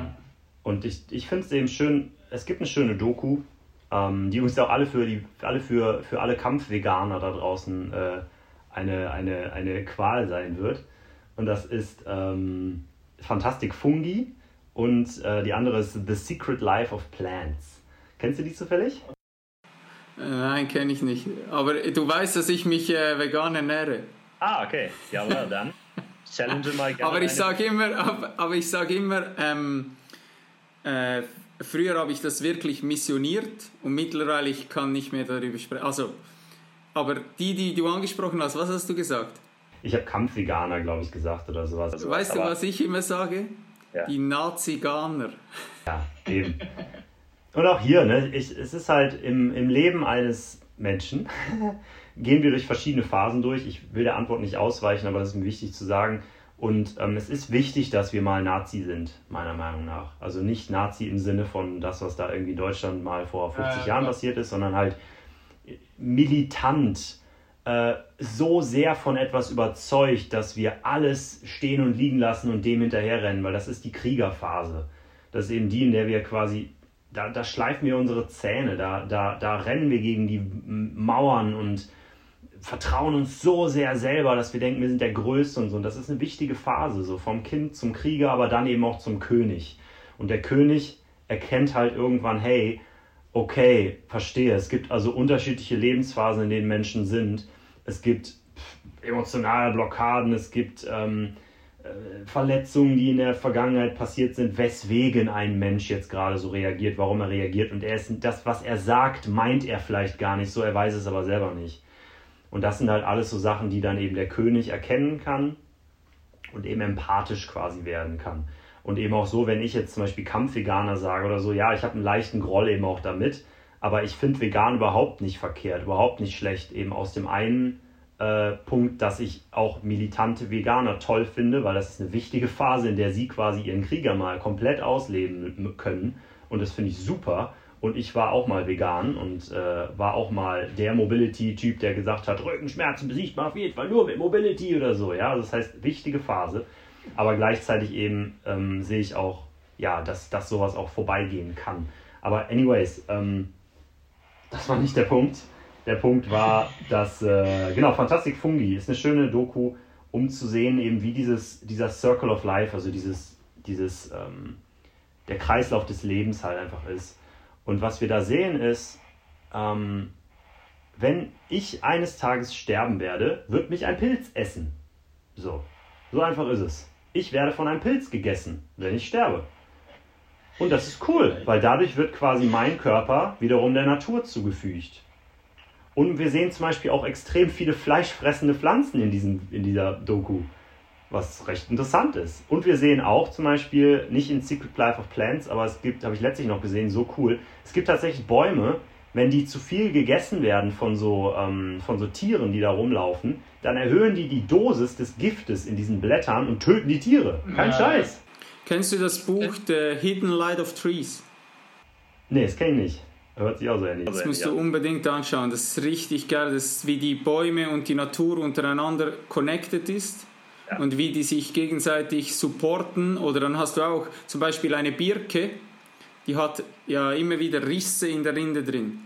und ich, ich finde es eben schön, es gibt eine schöne Doku, die übrigens auch alle für, die, alle für, für alle Kampfveganer da draußen äh, eine, eine, eine Qual sein wird. Und das ist ähm, Fantastic Fungi und äh, die andere ist The Secret Life of Plants. Kennst du die zufällig? Nein, kenne ich nicht. Aber du weißt, dass ich mich äh, vegan ernähre. Ah, okay. Ja, well, dann challenge [LAUGHS] mal gerne. aber ich sage immer, aber, aber ich sage immer, ähm, äh, früher habe ich das wirklich missioniert und mittlerweile ich kann nicht mehr darüber sprechen. Also aber die, die du angesprochen hast, was hast du gesagt? Ich habe Kampfveganer, glaube ich, gesagt oder sowas. Also, weißt du, was ich immer sage? Ja. Die Naziganer. Ja, eben. Und auch hier, ne, ich, es ist halt im, im Leben eines Menschen, [LAUGHS] gehen wir durch verschiedene Phasen durch. Ich will der Antwort nicht ausweichen, aber das ist mir wichtig zu sagen. Und ähm, es ist wichtig, dass wir mal Nazi sind, meiner Meinung nach. Also nicht Nazi im Sinne von das, was da irgendwie in Deutschland mal vor 50 äh, Jahren passiert ist, sondern halt militant äh, so sehr von etwas überzeugt, dass wir alles stehen und liegen lassen und dem hinterherrennen, weil das ist die Kriegerphase. Das ist eben die, in der wir quasi, da, da schleifen wir unsere Zähne, da, da, da rennen wir gegen die Mauern und vertrauen uns so sehr selber, dass wir denken, wir sind der Größte und so. Und das ist eine wichtige Phase, so vom Kind zum Krieger, aber dann eben auch zum König. Und der König erkennt halt irgendwann, hey, okay, verstehe. Es gibt also unterschiedliche Lebensphasen, in denen Menschen sind. Es gibt emotionale Blockaden, es gibt ähm, äh, Verletzungen, die in der Vergangenheit passiert sind, weswegen ein Mensch jetzt gerade so reagiert, warum er reagiert. Und er ist das, was er sagt, meint er vielleicht gar nicht so, er weiß es aber selber nicht. Und das sind halt alles so Sachen, die dann eben der König erkennen kann und eben empathisch quasi werden kann. Und eben auch so, wenn ich jetzt zum Beispiel Kampfveganer sage oder so, ja, ich habe einen leichten Groll eben auch damit, aber ich finde vegan überhaupt nicht verkehrt, überhaupt nicht schlecht. Eben aus dem einen äh, Punkt, dass ich auch militante Veganer toll finde, weil das ist eine wichtige Phase, in der sie quasi ihren Krieger mal komplett ausleben können. Und das finde ich super. Und ich war auch mal vegan und äh, war auch mal der Mobility-Typ, der gesagt hat, Rückenschmerzen besiegt man auf jeden Fall nur mit Mobility oder so. Ja, das heißt, wichtige Phase. Aber gleichzeitig eben ähm, sehe ich auch, ja, dass, dass sowas auch vorbeigehen kann. Aber anyways, ähm, das war nicht der Punkt. Der Punkt war, dass, äh, genau, Fantastic Fungi ist eine schöne Doku, um zu sehen, eben wie dieses, dieser Circle of Life, also dieses, dieses, ähm, der Kreislauf des Lebens halt einfach ist. Und was wir da sehen ist, ähm, wenn ich eines Tages sterben werde, wird mich ein Pilz essen. So, so einfach ist es ich werde von einem Pilz gegessen, wenn ich sterbe. Und das ist cool, weil dadurch wird quasi mein Körper wiederum der Natur zugefügt. Und wir sehen zum Beispiel auch extrem viele fleischfressende Pflanzen in, diesem, in dieser Doku, was recht interessant ist. Und wir sehen auch zum Beispiel, nicht in Secret Life of Plants, aber es gibt, habe ich letztlich noch gesehen, so cool, es gibt tatsächlich Bäume, wenn die zu viel gegessen werden von so, ähm, von so Tieren, die da rumlaufen, dann erhöhen die die Dosis des Giftes in diesen Blättern und töten die Tiere. Kein ja. Scheiß. Kennst du das Buch The Hidden Light of Trees? Nee, das kenne ich nicht. Hört sich auch so ähnlich. Das musst du unbedingt anschauen. Das ist richtig geil. Das ist, wie die Bäume und die Natur untereinander connected ist und wie die sich gegenseitig supporten. Oder dann hast du auch zum Beispiel eine Birke, die hat ja immer wieder Risse in der Rinde drin.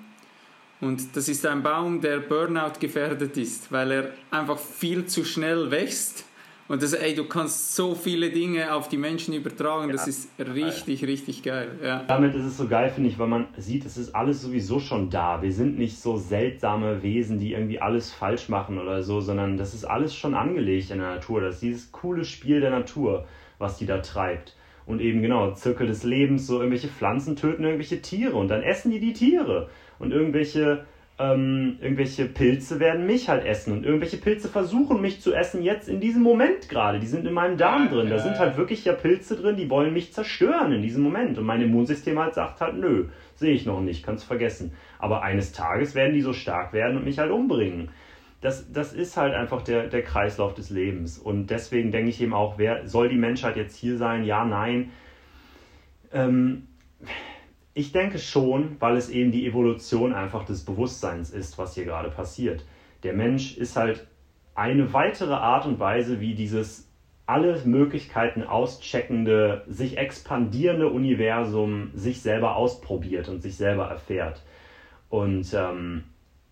Und das ist ein Baum, der Burnout gefährdet ist, weil er einfach viel zu schnell wächst Und das, ey, du kannst so viele Dinge auf die Menschen übertragen, das ist richtig, richtig geil. Ja. Damit ist es so geil, finde ich, weil man sieht, es ist alles sowieso schon da. Wir sind nicht so seltsame Wesen, die irgendwie alles falsch machen oder so, sondern das ist alles schon angelegt in der Natur. Das ist dieses coole Spiel der Natur, was die da treibt. Und eben genau, Zirkel des Lebens, so irgendwelche Pflanzen töten irgendwelche Tiere und dann essen die die Tiere. Und irgendwelche ähm, irgendwelche Pilze werden mich halt essen und irgendwelche Pilze versuchen mich zu essen jetzt in diesem Moment gerade. Die sind in meinem Darm drin. Da sind halt wirklich ja Pilze drin, die wollen mich zerstören in diesem Moment. Und mein Immunsystem halt sagt halt, nö, sehe ich noch nicht, kannst vergessen. Aber eines Tages werden die so stark werden und mich halt umbringen. Das, das ist halt einfach der, der Kreislauf des Lebens. Und deswegen denke ich eben auch, wer soll die Menschheit jetzt hier sein? Ja, nein. Ähm, ich denke schon, weil es eben die Evolution einfach des Bewusstseins ist, was hier gerade passiert. Der Mensch ist halt eine weitere Art und Weise, wie dieses alle Möglichkeiten auscheckende, sich expandierende Universum sich selber ausprobiert und sich selber erfährt. Und ähm,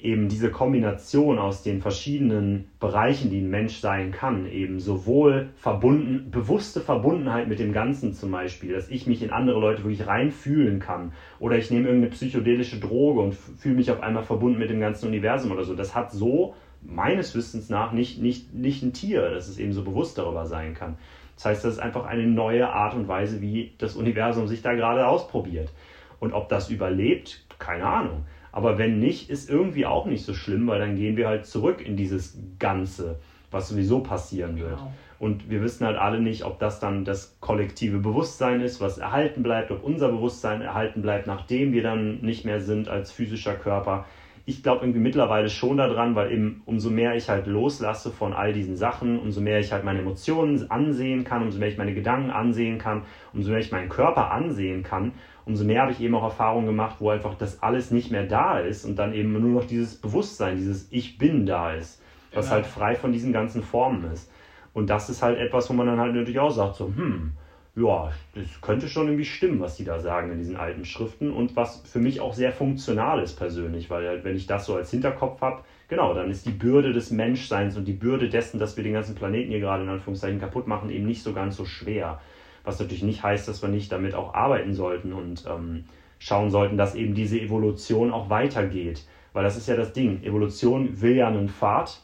eben diese Kombination aus den verschiedenen Bereichen, die ein Mensch sein kann, eben sowohl verbunden, bewusste Verbundenheit mit dem Ganzen zum Beispiel, dass ich mich in andere Leute wirklich reinfühlen kann, oder ich nehme irgendeine psychedelische Droge und fühle mich auf einmal verbunden mit dem ganzen Universum oder so. Das hat so meines Wissens nach nicht, nicht, nicht ein Tier, dass es eben so bewusst darüber sein kann. Das heißt, das ist einfach eine neue Art und Weise, wie das Universum sich da gerade ausprobiert. Und ob das überlebt, keine Ahnung. Aber wenn nicht, ist irgendwie auch nicht so schlimm, weil dann gehen wir halt zurück in dieses Ganze, was sowieso passieren wird. Genau. Und wir wissen halt alle nicht, ob das dann das kollektive Bewusstsein ist, was erhalten bleibt, ob unser Bewusstsein erhalten bleibt, nachdem wir dann nicht mehr sind als physischer Körper. Ich glaube irgendwie mittlerweile schon daran, weil eben umso mehr ich halt loslasse von all diesen Sachen, umso mehr ich halt meine Emotionen ansehen kann, umso mehr ich meine Gedanken ansehen kann, umso mehr ich meinen Körper ansehen kann, umso mehr habe ich eben auch Erfahrungen gemacht, wo einfach das alles nicht mehr da ist und dann eben nur noch dieses Bewusstsein, dieses Ich bin da ist, was genau. halt frei von diesen ganzen Formen ist. Und das ist halt etwas, wo man dann halt natürlich auch sagt, so, hm, ja, das könnte schon irgendwie stimmen, was die da sagen in diesen alten Schriften und was für mich auch sehr funktional ist persönlich, weil halt, wenn ich das so als Hinterkopf habe, genau, dann ist die Bürde des Menschseins und die Bürde dessen, dass wir den ganzen Planeten hier gerade in Anführungszeichen kaputt machen, eben nicht so ganz so schwer. Was natürlich nicht heißt, dass wir nicht damit auch arbeiten sollten und ähm, schauen sollten, dass eben diese Evolution auch weitergeht. Weil das ist ja das Ding. Evolution will ja einen Pfad.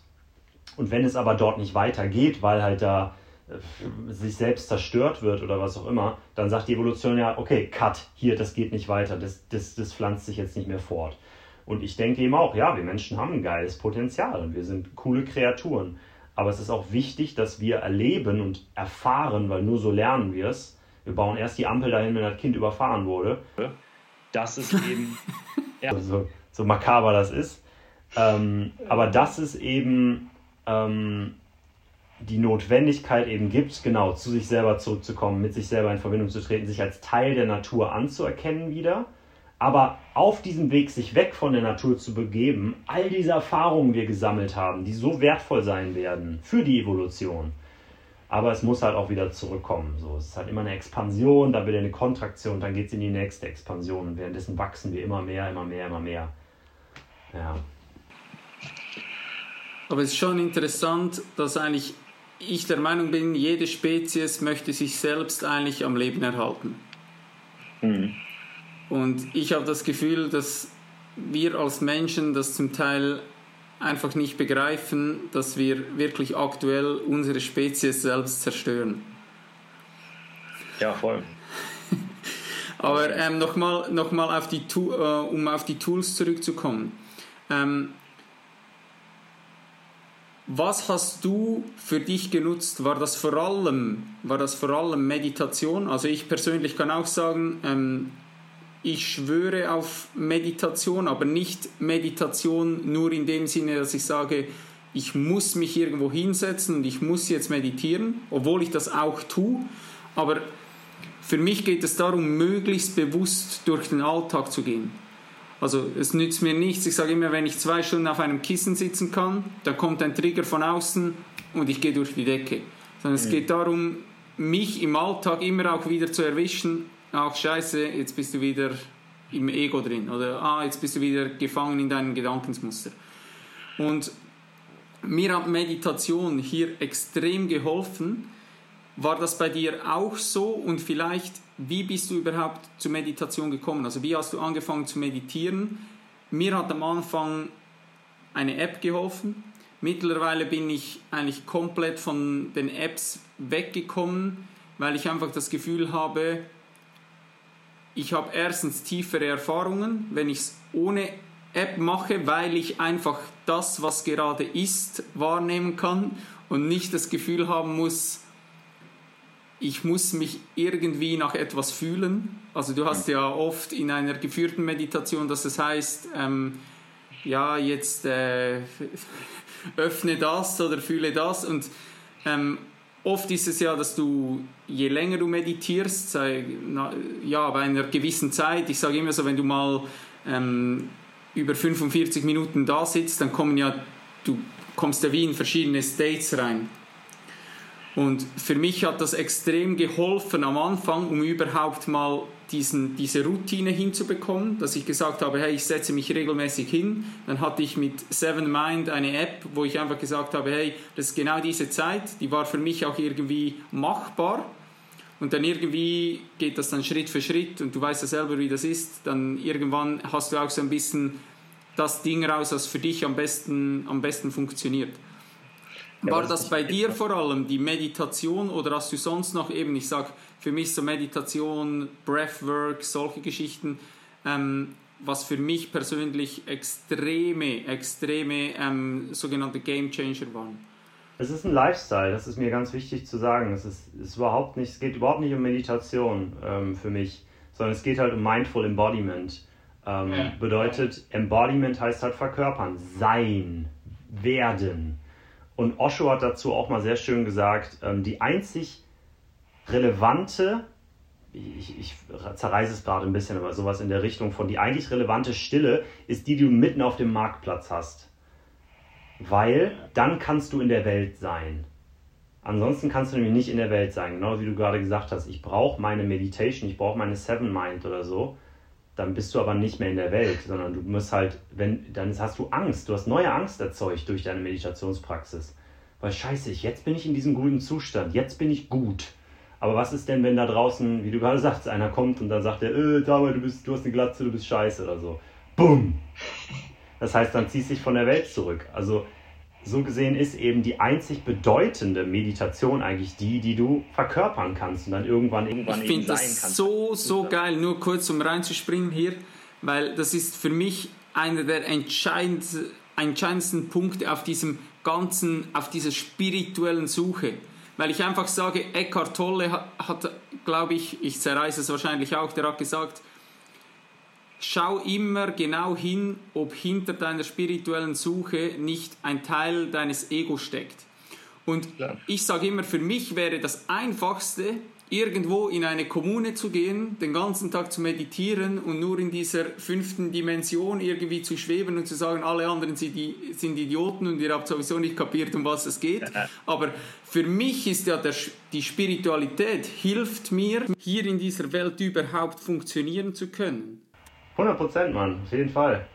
Und wenn es aber dort nicht weitergeht, weil halt da äh, sich selbst zerstört wird oder was auch immer, dann sagt die Evolution ja, okay, cut, hier, das geht nicht weiter, das, das, das pflanzt sich jetzt nicht mehr fort. Und ich denke eben auch, ja, wir Menschen haben ein geiles Potenzial und wir sind coole Kreaturen. Aber es ist auch wichtig, dass wir erleben und erfahren, weil nur so lernen wir es. Wir bauen erst die Ampel dahin, wenn das Kind überfahren wurde. Das ist eben, [LAUGHS] ja, so, so makaber das ist. Ähm, aber dass es eben ähm, die Notwendigkeit eben gibt, genau zu sich selber zurückzukommen, mit sich selber in Verbindung zu treten, sich als Teil der Natur anzuerkennen wieder aber auf diesem Weg, sich weg von der Natur zu begeben, all diese Erfahrungen wir gesammelt haben, die so wertvoll sein werden für die Evolution. Aber es muss halt auch wieder zurückkommen. So, es ist halt immer eine Expansion, dann wieder eine Kontraktion, dann geht es in die nächste Expansion. Und währenddessen wachsen wir immer mehr, immer mehr, immer mehr. Ja. Aber es ist schon interessant, dass eigentlich ich der Meinung bin, jede Spezies möchte sich selbst eigentlich am Leben erhalten. Mhm. Und ich habe das Gefühl, dass wir als Menschen das zum Teil einfach nicht begreifen, dass wir wirklich aktuell unsere Spezies selbst zerstören. Ja, voll. [LAUGHS] Aber ähm, nochmal noch mal auf die, äh, um auf die Tools zurückzukommen. Ähm, was hast du für dich genutzt? War das vor allem, war das vor allem Meditation? Also ich persönlich kann auch sagen, ähm, ich schwöre auf Meditation, aber nicht Meditation nur in dem Sinne, dass ich sage, ich muss mich irgendwo hinsetzen und ich muss jetzt meditieren, obwohl ich das auch tue. Aber für mich geht es darum, möglichst bewusst durch den Alltag zu gehen. Also es nützt mir nichts. Ich sage immer, wenn ich zwei Stunden auf einem Kissen sitzen kann, dann kommt ein Trigger von außen und ich gehe durch die Decke. Sondern mhm. es geht darum, mich im Alltag immer auch wieder zu erwischen ach scheiße, jetzt bist du wieder im Ego drin oder ah, jetzt bist du wieder gefangen in deinem Gedankensmuster. Und mir hat Meditation hier extrem geholfen. War das bei dir auch so? Und vielleicht, wie bist du überhaupt zur Meditation gekommen? Also wie hast du angefangen zu meditieren? Mir hat am Anfang eine App geholfen. Mittlerweile bin ich eigentlich komplett von den Apps weggekommen, weil ich einfach das Gefühl habe, ich habe erstens tiefere Erfahrungen, wenn ich es ohne App mache, weil ich einfach das, was gerade ist, wahrnehmen kann und nicht das Gefühl haben muss, ich muss mich irgendwie nach etwas fühlen. Also du hast ja oft in einer geführten Meditation, dass es heißt, ähm, ja, jetzt äh, [LAUGHS] öffne das oder fühle das und ähm, oft ist es ja, dass du, je länger du meditierst, sei, na, ja, bei einer gewissen Zeit, ich sage immer so, wenn du mal ähm, über 45 Minuten da sitzt, dann kommen ja, du kommst ja wie in verschiedene States rein. Und für mich hat das extrem geholfen am Anfang, um überhaupt mal diesen, diese Routine hinzubekommen, dass ich gesagt habe, hey, ich setze mich regelmäßig hin. Dann hatte ich mit Seven Mind eine App, wo ich einfach gesagt habe, hey, das ist genau diese Zeit, die war für mich auch irgendwie machbar. Und dann irgendwie geht das dann Schritt für Schritt und du weißt ja selber, wie das ist. Dann irgendwann hast du auch so ein bisschen das Ding raus, das für dich am besten, am besten funktioniert. War das bei dir vor allem die Meditation oder hast du sonst noch eben, ich sag für mich so Meditation, Breathwork, solche Geschichten, ähm, was für mich persönlich extreme, extreme ähm, sogenannte Game Changer waren? Es ist ein Lifestyle, das ist mir ganz wichtig zu sagen. Es, ist, ist überhaupt nicht, es geht überhaupt nicht um Meditation ähm, für mich, sondern es geht halt um Mindful Embodiment. Ähm, ja. Bedeutet, Embodiment heißt halt verkörpern, sein, werden. Und Osho hat dazu auch mal sehr schön gesagt, ähm, die einzig relevante, ich, ich zerreiße es gerade ein bisschen, aber sowas in der Richtung von, die eigentlich relevante Stille ist die, die du mitten auf dem Marktplatz hast weil dann kannst du in der Welt sein. Ansonsten kannst du nämlich nicht in der Welt sein. Genau wie du gerade gesagt hast, ich brauche meine Meditation, ich brauche meine Seven Mind oder so. Dann bist du aber nicht mehr in der Welt, sondern du musst halt, wenn, dann hast du Angst, du hast neue Angst erzeugt durch deine Meditationspraxis. Weil scheiße, jetzt bin ich in diesem guten Zustand, jetzt bin ich gut. Aber was ist denn, wenn da draußen, wie du gerade sagst, einer kommt und dann sagt er, äh, Dame, du, bist, du hast eine Glatze, du bist scheiße oder so. Bumm! Das heißt, dann ziehst du dich von der Welt zurück. Also so gesehen ist eben die einzig bedeutende Meditation eigentlich die, die du verkörpern kannst und dann irgendwann irgendwann ich eben sein das kannst. So, so geil, nur kurz um reinzuspringen hier, weil das ist für mich einer der entscheidendsten, entscheidendsten Punkte auf diesem ganzen, auf dieser spirituellen Suche. Weil ich einfach sage, Eckhart Tolle hat, hat glaube ich, ich zerreiße es wahrscheinlich auch, der hat gesagt, schau immer genau hin, ob hinter deiner spirituellen Suche nicht ein Teil deines Ego steckt. Und ja. ich sage immer, für mich wäre das Einfachste, irgendwo in eine Kommune zu gehen, den ganzen Tag zu meditieren und nur in dieser fünften Dimension irgendwie zu schweben und zu sagen, alle anderen sind, die, sind Idioten und ihr habt sowieso nicht kapiert, um was es geht. Aber für mich ist ja der, die Spiritualität, hilft mir, hier in dieser Welt überhaupt funktionieren zu können. 100 Prozent, Mann, auf jeden Fall.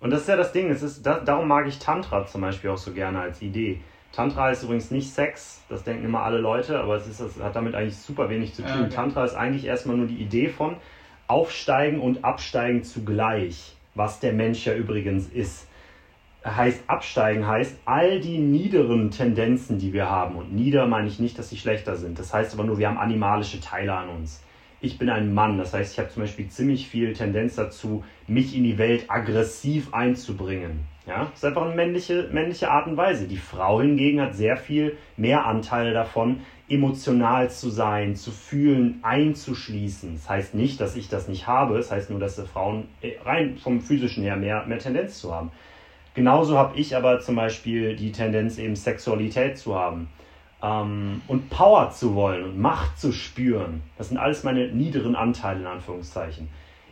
Und das ist ja das Ding, es ist, da, darum mag ich Tantra zum Beispiel auch so gerne als Idee. Tantra ist übrigens nicht Sex, das denken immer alle Leute, aber es, ist, es hat damit eigentlich super wenig zu tun. Okay. Tantra ist eigentlich erstmal nur die Idee von Aufsteigen und Absteigen zugleich, was der Mensch ja übrigens ist. Heißt, absteigen heißt, all die niederen Tendenzen, die wir haben, und nieder meine ich nicht, dass sie schlechter sind, das heißt aber nur, wir haben animalische Teile an uns ich bin ein Mann. Das heißt, ich habe zum Beispiel ziemlich viel Tendenz dazu, mich in die Welt aggressiv einzubringen. Ja, das ist einfach eine männliche, männliche Art und Weise. Die Frau hingegen hat sehr viel mehr Anteile davon, emotional zu sein, zu fühlen, einzuschließen. Das heißt nicht, dass ich das nicht habe. Das heißt nur, dass Frauen äh, rein vom physischen her mehr, mehr Tendenz zu haben. Genauso habe ich aber zum Beispiel die Tendenz, eben Sexualität zu haben ähm, und Power zu wollen und Macht zu spüren. Das sind alles meine niederen Anteile in Anführungszeichen.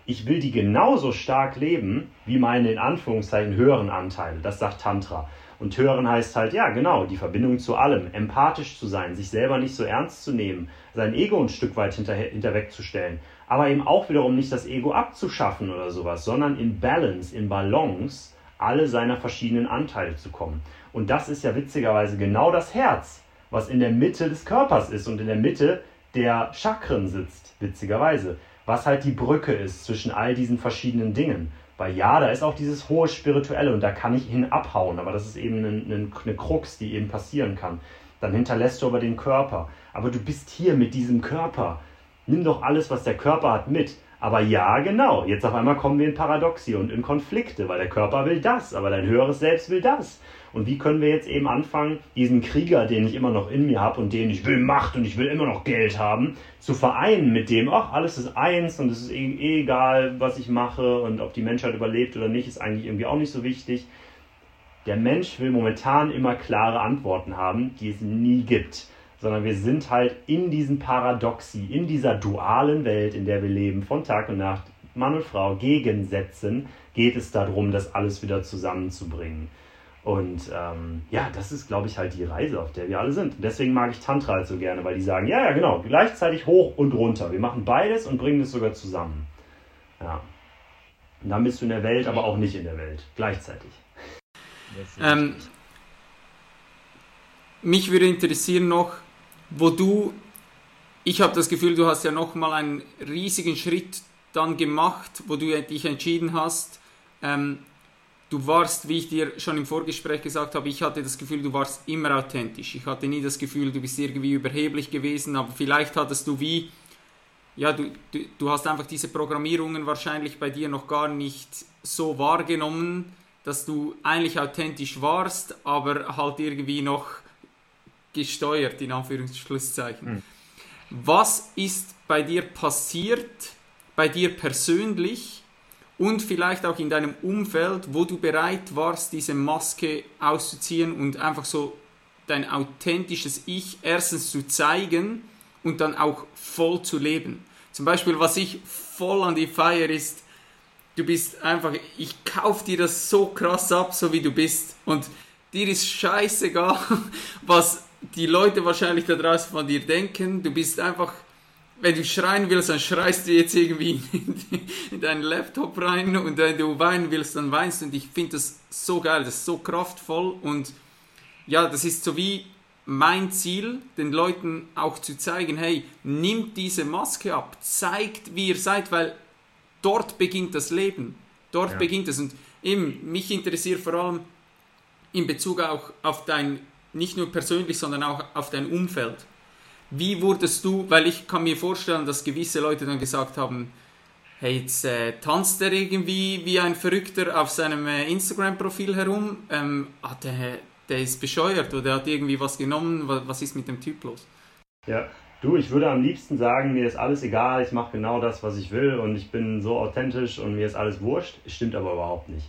Ich will die genauso stark leben wie meine in Anführungszeichen höheren Anteile. Das sagt Tantra. Und hören heißt halt, ja, genau, die Verbindung zu allem, empathisch zu sein, sich selber nicht so ernst zu nehmen, sein Ego ein Stück weit hinter, hinterwegzustellen, aber eben auch wiederum nicht das Ego abzuschaffen oder sowas, sondern in Balance, in Balance alle seiner verschiedenen Anteile zu kommen. Und das ist ja witzigerweise genau das Herz, was in der Mitte des Körpers ist und in der Mitte der Chakren sitzt, witzigerweise. Was halt die Brücke ist zwischen all diesen verschiedenen Dingen. Weil ja, da ist auch dieses hohe Spirituelle und da kann ich hin abhauen, aber das ist eben eine, eine Krux, die eben passieren kann. Dann hinterlässt du aber den Körper. Aber du bist hier mit diesem Körper. Nimm doch alles, was der Körper hat, mit. Aber ja, genau, jetzt auf einmal kommen wir in Paradoxie und in Konflikte, weil der Körper will das, aber dein höheres Selbst will das. Und wie können wir jetzt eben anfangen, diesen Krieger, den ich immer noch in mir habe und den ich will Macht und ich will immer noch Geld haben, zu vereinen mit dem, ach, alles ist eins und es ist eh, eh egal, was ich mache und ob die Menschheit überlebt oder nicht, ist eigentlich irgendwie auch nicht so wichtig. Der Mensch will momentan immer klare Antworten haben, die es nie gibt sondern wir sind halt in diesem Paradoxie, in dieser dualen Welt, in der wir leben, von Tag und Nacht, Mann und Frau, Gegensätzen, geht es darum, das alles wieder zusammenzubringen. Und ähm, ja, das ist, glaube ich, halt die Reise, auf der wir alle sind. Und deswegen mag ich Tantra halt so gerne, weil die sagen, ja, ja, genau, gleichzeitig hoch und runter. Wir machen beides und bringen es sogar zusammen. Ja. Und dann bist du in der Welt, aber auch nicht in der Welt. Gleichzeitig. Ähm, mich würde interessieren noch, wo du, ich habe das Gefühl, du hast ja nochmal einen riesigen Schritt dann gemacht, wo du dich entschieden hast, ähm, du warst, wie ich dir schon im Vorgespräch gesagt habe, ich hatte das Gefühl, du warst immer authentisch. Ich hatte nie das Gefühl, du bist irgendwie überheblich gewesen, aber vielleicht hattest du wie, ja, du, du, du hast einfach diese Programmierungen wahrscheinlich bei dir noch gar nicht so wahrgenommen, dass du eigentlich authentisch warst, aber halt irgendwie noch gesteuert, in Anführungszeichen. Mhm. Was ist bei dir passiert, bei dir persönlich und vielleicht auch in deinem Umfeld, wo du bereit warst, diese Maske auszuziehen und einfach so dein authentisches Ich erstens zu zeigen und dann auch voll zu leben. Zum Beispiel, was ich voll an die Feier ist, du bist einfach, ich kauf dir das so krass ab, so wie du bist. Und dir ist scheißegal, [LAUGHS] was die Leute wahrscheinlich da draußen von dir denken. Du bist einfach, wenn du schreien willst, dann schreist du jetzt irgendwie in deinen Laptop rein und wenn du weinen willst, dann weinst du. Und ich finde das so geil, das ist so kraftvoll und ja, das ist so wie mein Ziel, den Leuten auch zu zeigen, hey, nimmt diese Maske ab, zeigt, wie ihr seid, weil dort beginnt das Leben. Dort ja. beginnt es. Und eben, mich interessiert vor allem in Bezug auch auf dein nicht nur persönlich, sondern auch auf dein Umfeld. Wie wurdest du, weil ich kann mir vorstellen, dass gewisse Leute dann gesagt haben, hey, jetzt äh, tanzt er irgendwie wie ein Verrückter auf seinem äh, Instagram-Profil herum, ähm, ah, der, der ist bescheuert oder hat irgendwie was genommen, was, was ist mit dem Typ los? Ja, du, ich würde am liebsten sagen, mir ist alles egal, ich mache genau das, was ich will und ich bin so authentisch und mir ist alles wurscht, stimmt aber überhaupt nicht.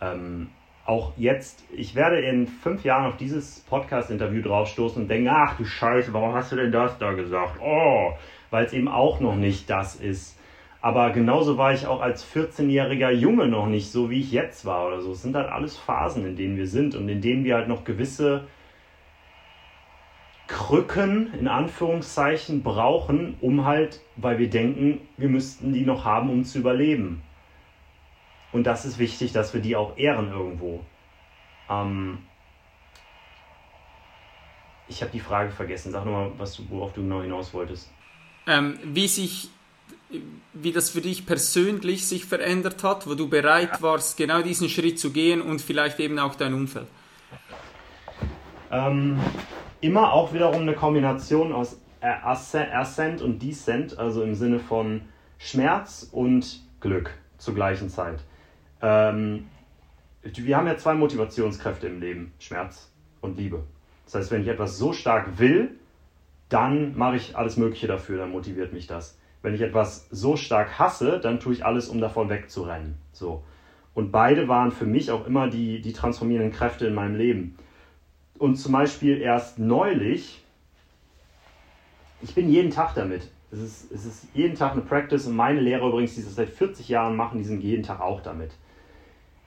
Ähm, auch jetzt, ich werde in fünf Jahren auf dieses Podcast-Interview draufstoßen und denken, ach du Scheiße, warum hast du denn das da gesagt? Oh, weil es eben auch noch nicht das ist. Aber genauso war ich auch als 14-jähriger Junge noch nicht so, wie ich jetzt war oder so. Es sind halt alles Phasen, in denen wir sind und in denen wir halt noch gewisse Krücken in Anführungszeichen brauchen, um halt, weil wir denken, wir müssten die noch haben, um zu überleben. Und das ist wichtig, dass wir die auch ehren irgendwo. Ähm ich habe die Frage vergessen. Sag nochmal, was du, worauf du genau hinaus wolltest. Ähm, wie sich wie das für dich persönlich sich verändert hat, wo du bereit warst, genau diesen Schritt zu gehen und vielleicht eben auch dein Umfeld? Ähm, immer auch wiederum eine Kombination aus Ascent und Descent, also im Sinne von Schmerz und Glück zur gleichen Zeit. Ähm, wir haben ja zwei Motivationskräfte im Leben, Schmerz und Liebe. Das heißt, wenn ich etwas so stark will, dann mache ich alles Mögliche dafür, dann motiviert mich das. Wenn ich etwas so stark hasse, dann tue ich alles, um davon wegzurennen. So. Und beide waren für mich auch immer die, die transformierenden Kräfte in meinem Leben. Und zum Beispiel erst neulich, ich bin jeden Tag damit. Es ist, es ist jeden Tag eine Practice und meine Lehrer übrigens, die das seit 40 Jahren machen, die sind jeden Tag auch damit.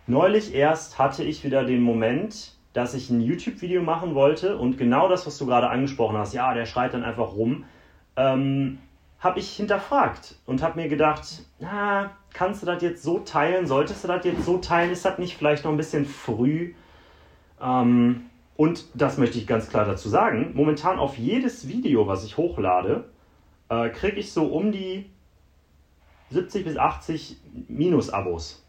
Neulich erst hatte ich wieder den Moment, dass ich ein YouTube-Video machen wollte und genau das, was du gerade angesprochen hast, ja, der schreit dann einfach rum. Ähm, habe ich hinterfragt und habe mir gedacht, na, kannst du das jetzt so teilen? Solltest du das jetzt so teilen? Ist das nicht vielleicht noch ein bisschen früh? Ähm, und das möchte ich ganz klar dazu sagen. Momentan auf jedes Video, was ich hochlade, äh, kriege ich so um die 70 bis 80 Minus-Abos.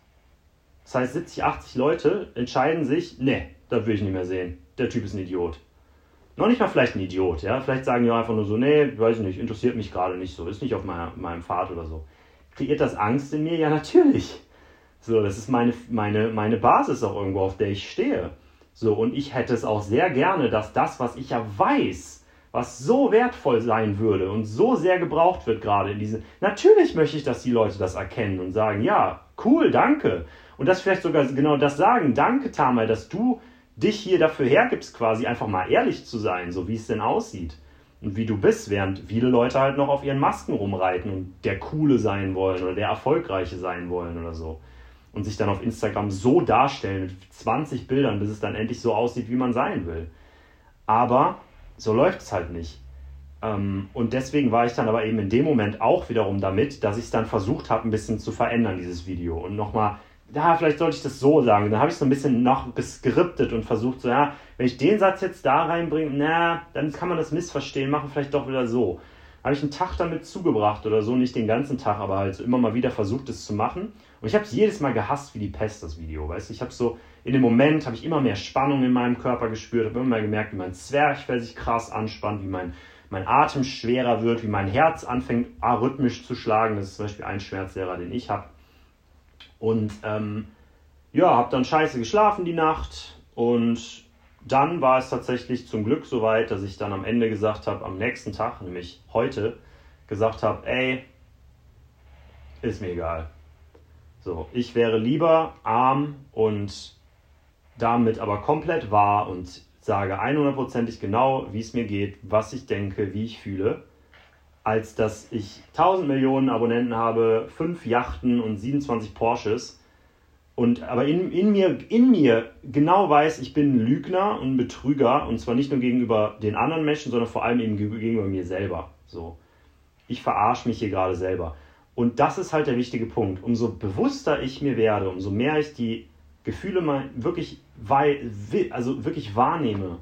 Das heißt, 70, 80 Leute entscheiden sich, ne, das will ich nicht mehr sehen. Der Typ ist ein Idiot. Noch nicht mal vielleicht ein Idiot, ja. Vielleicht sagen die einfach nur so, nee, weiß ich nicht, interessiert mich gerade nicht so, ist nicht auf meiner, meinem Pfad oder so. Kreiert das Angst in mir? Ja, natürlich. So, das ist meine, meine, meine Basis auch irgendwo, auf der ich stehe. So, und ich hätte es auch sehr gerne, dass das, was ich ja weiß, was so wertvoll sein würde und so sehr gebraucht wird gerade in diesen. Natürlich möchte ich, dass die Leute das erkennen und sagen, ja, cool, danke. Und das vielleicht sogar genau das sagen, danke Tamay, dass du dich hier dafür hergibst, quasi einfach mal ehrlich zu sein, so wie es denn aussieht und wie du bist, während viele Leute halt noch auf ihren Masken rumreiten und der Coole sein wollen oder der Erfolgreiche sein wollen oder so. Und sich dann auf Instagram so darstellen mit 20 Bildern, bis es dann endlich so aussieht, wie man sein will. Aber so läuft es halt nicht. Ähm, und deswegen war ich dann aber eben in dem Moment auch wiederum damit, dass ich es dann versucht habe, ein bisschen zu verändern, dieses Video. Und nochmal ja, vielleicht sollte ich das so sagen. Dann habe ich so ein bisschen noch geskriptet und versucht, so, ja, wenn ich den Satz jetzt da reinbringe, na, dann kann man das missverstehen, machen vielleicht doch wieder so. Habe ich einen Tag damit zugebracht oder so, nicht den ganzen Tag, aber halt immer mal wieder versucht, es zu machen. Und ich habe es jedes Mal gehasst wie die Pest, das Video. Weißt du, ich habe so, in dem Moment habe ich immer mehr Spannung in meinem Körper gespürt, habe immer mehr gemerkt, wie mein Zwerchfell sich krass anspannt, wie mein, mein Atem schwerer wird, wie mein Herz anfängt arrhythmisch zu schlagen. Das ist zum Beispiel ein Schmerzlehrer, den ich habe und ähm, ja, habe dann scheiße geschlafen die Nacht und dann war es tatsächlich zum Glück so weit, dass ich dann am Ende gesagt habe, am nächsten Tag, nämlich heute, gesagt habe, ey, ist mir egal. So, ich wäre lieber arm und damit aber komplett wahr und sage 100%ig genau, wie es mir geht, was ich denke, wie ich fühle als dass ich 1000 Millionen Abonnenten habe, 5 Yachten und 27 Porsches und aber in, in, mir, in mir genau weiß, ich bin ein Lügner und ein Betrüger und zwar nicht nur gegenüber den anderen Menschen, sondern vor allem eben gegenüber mir selber. So. Ich verarsche mich hier gerade selber. Und das ist halt der wichtige Punkt. Umso bewusster ich mir werde, umso mehr ich die Gefühle mal wirklich, also wirklich wahrnehme,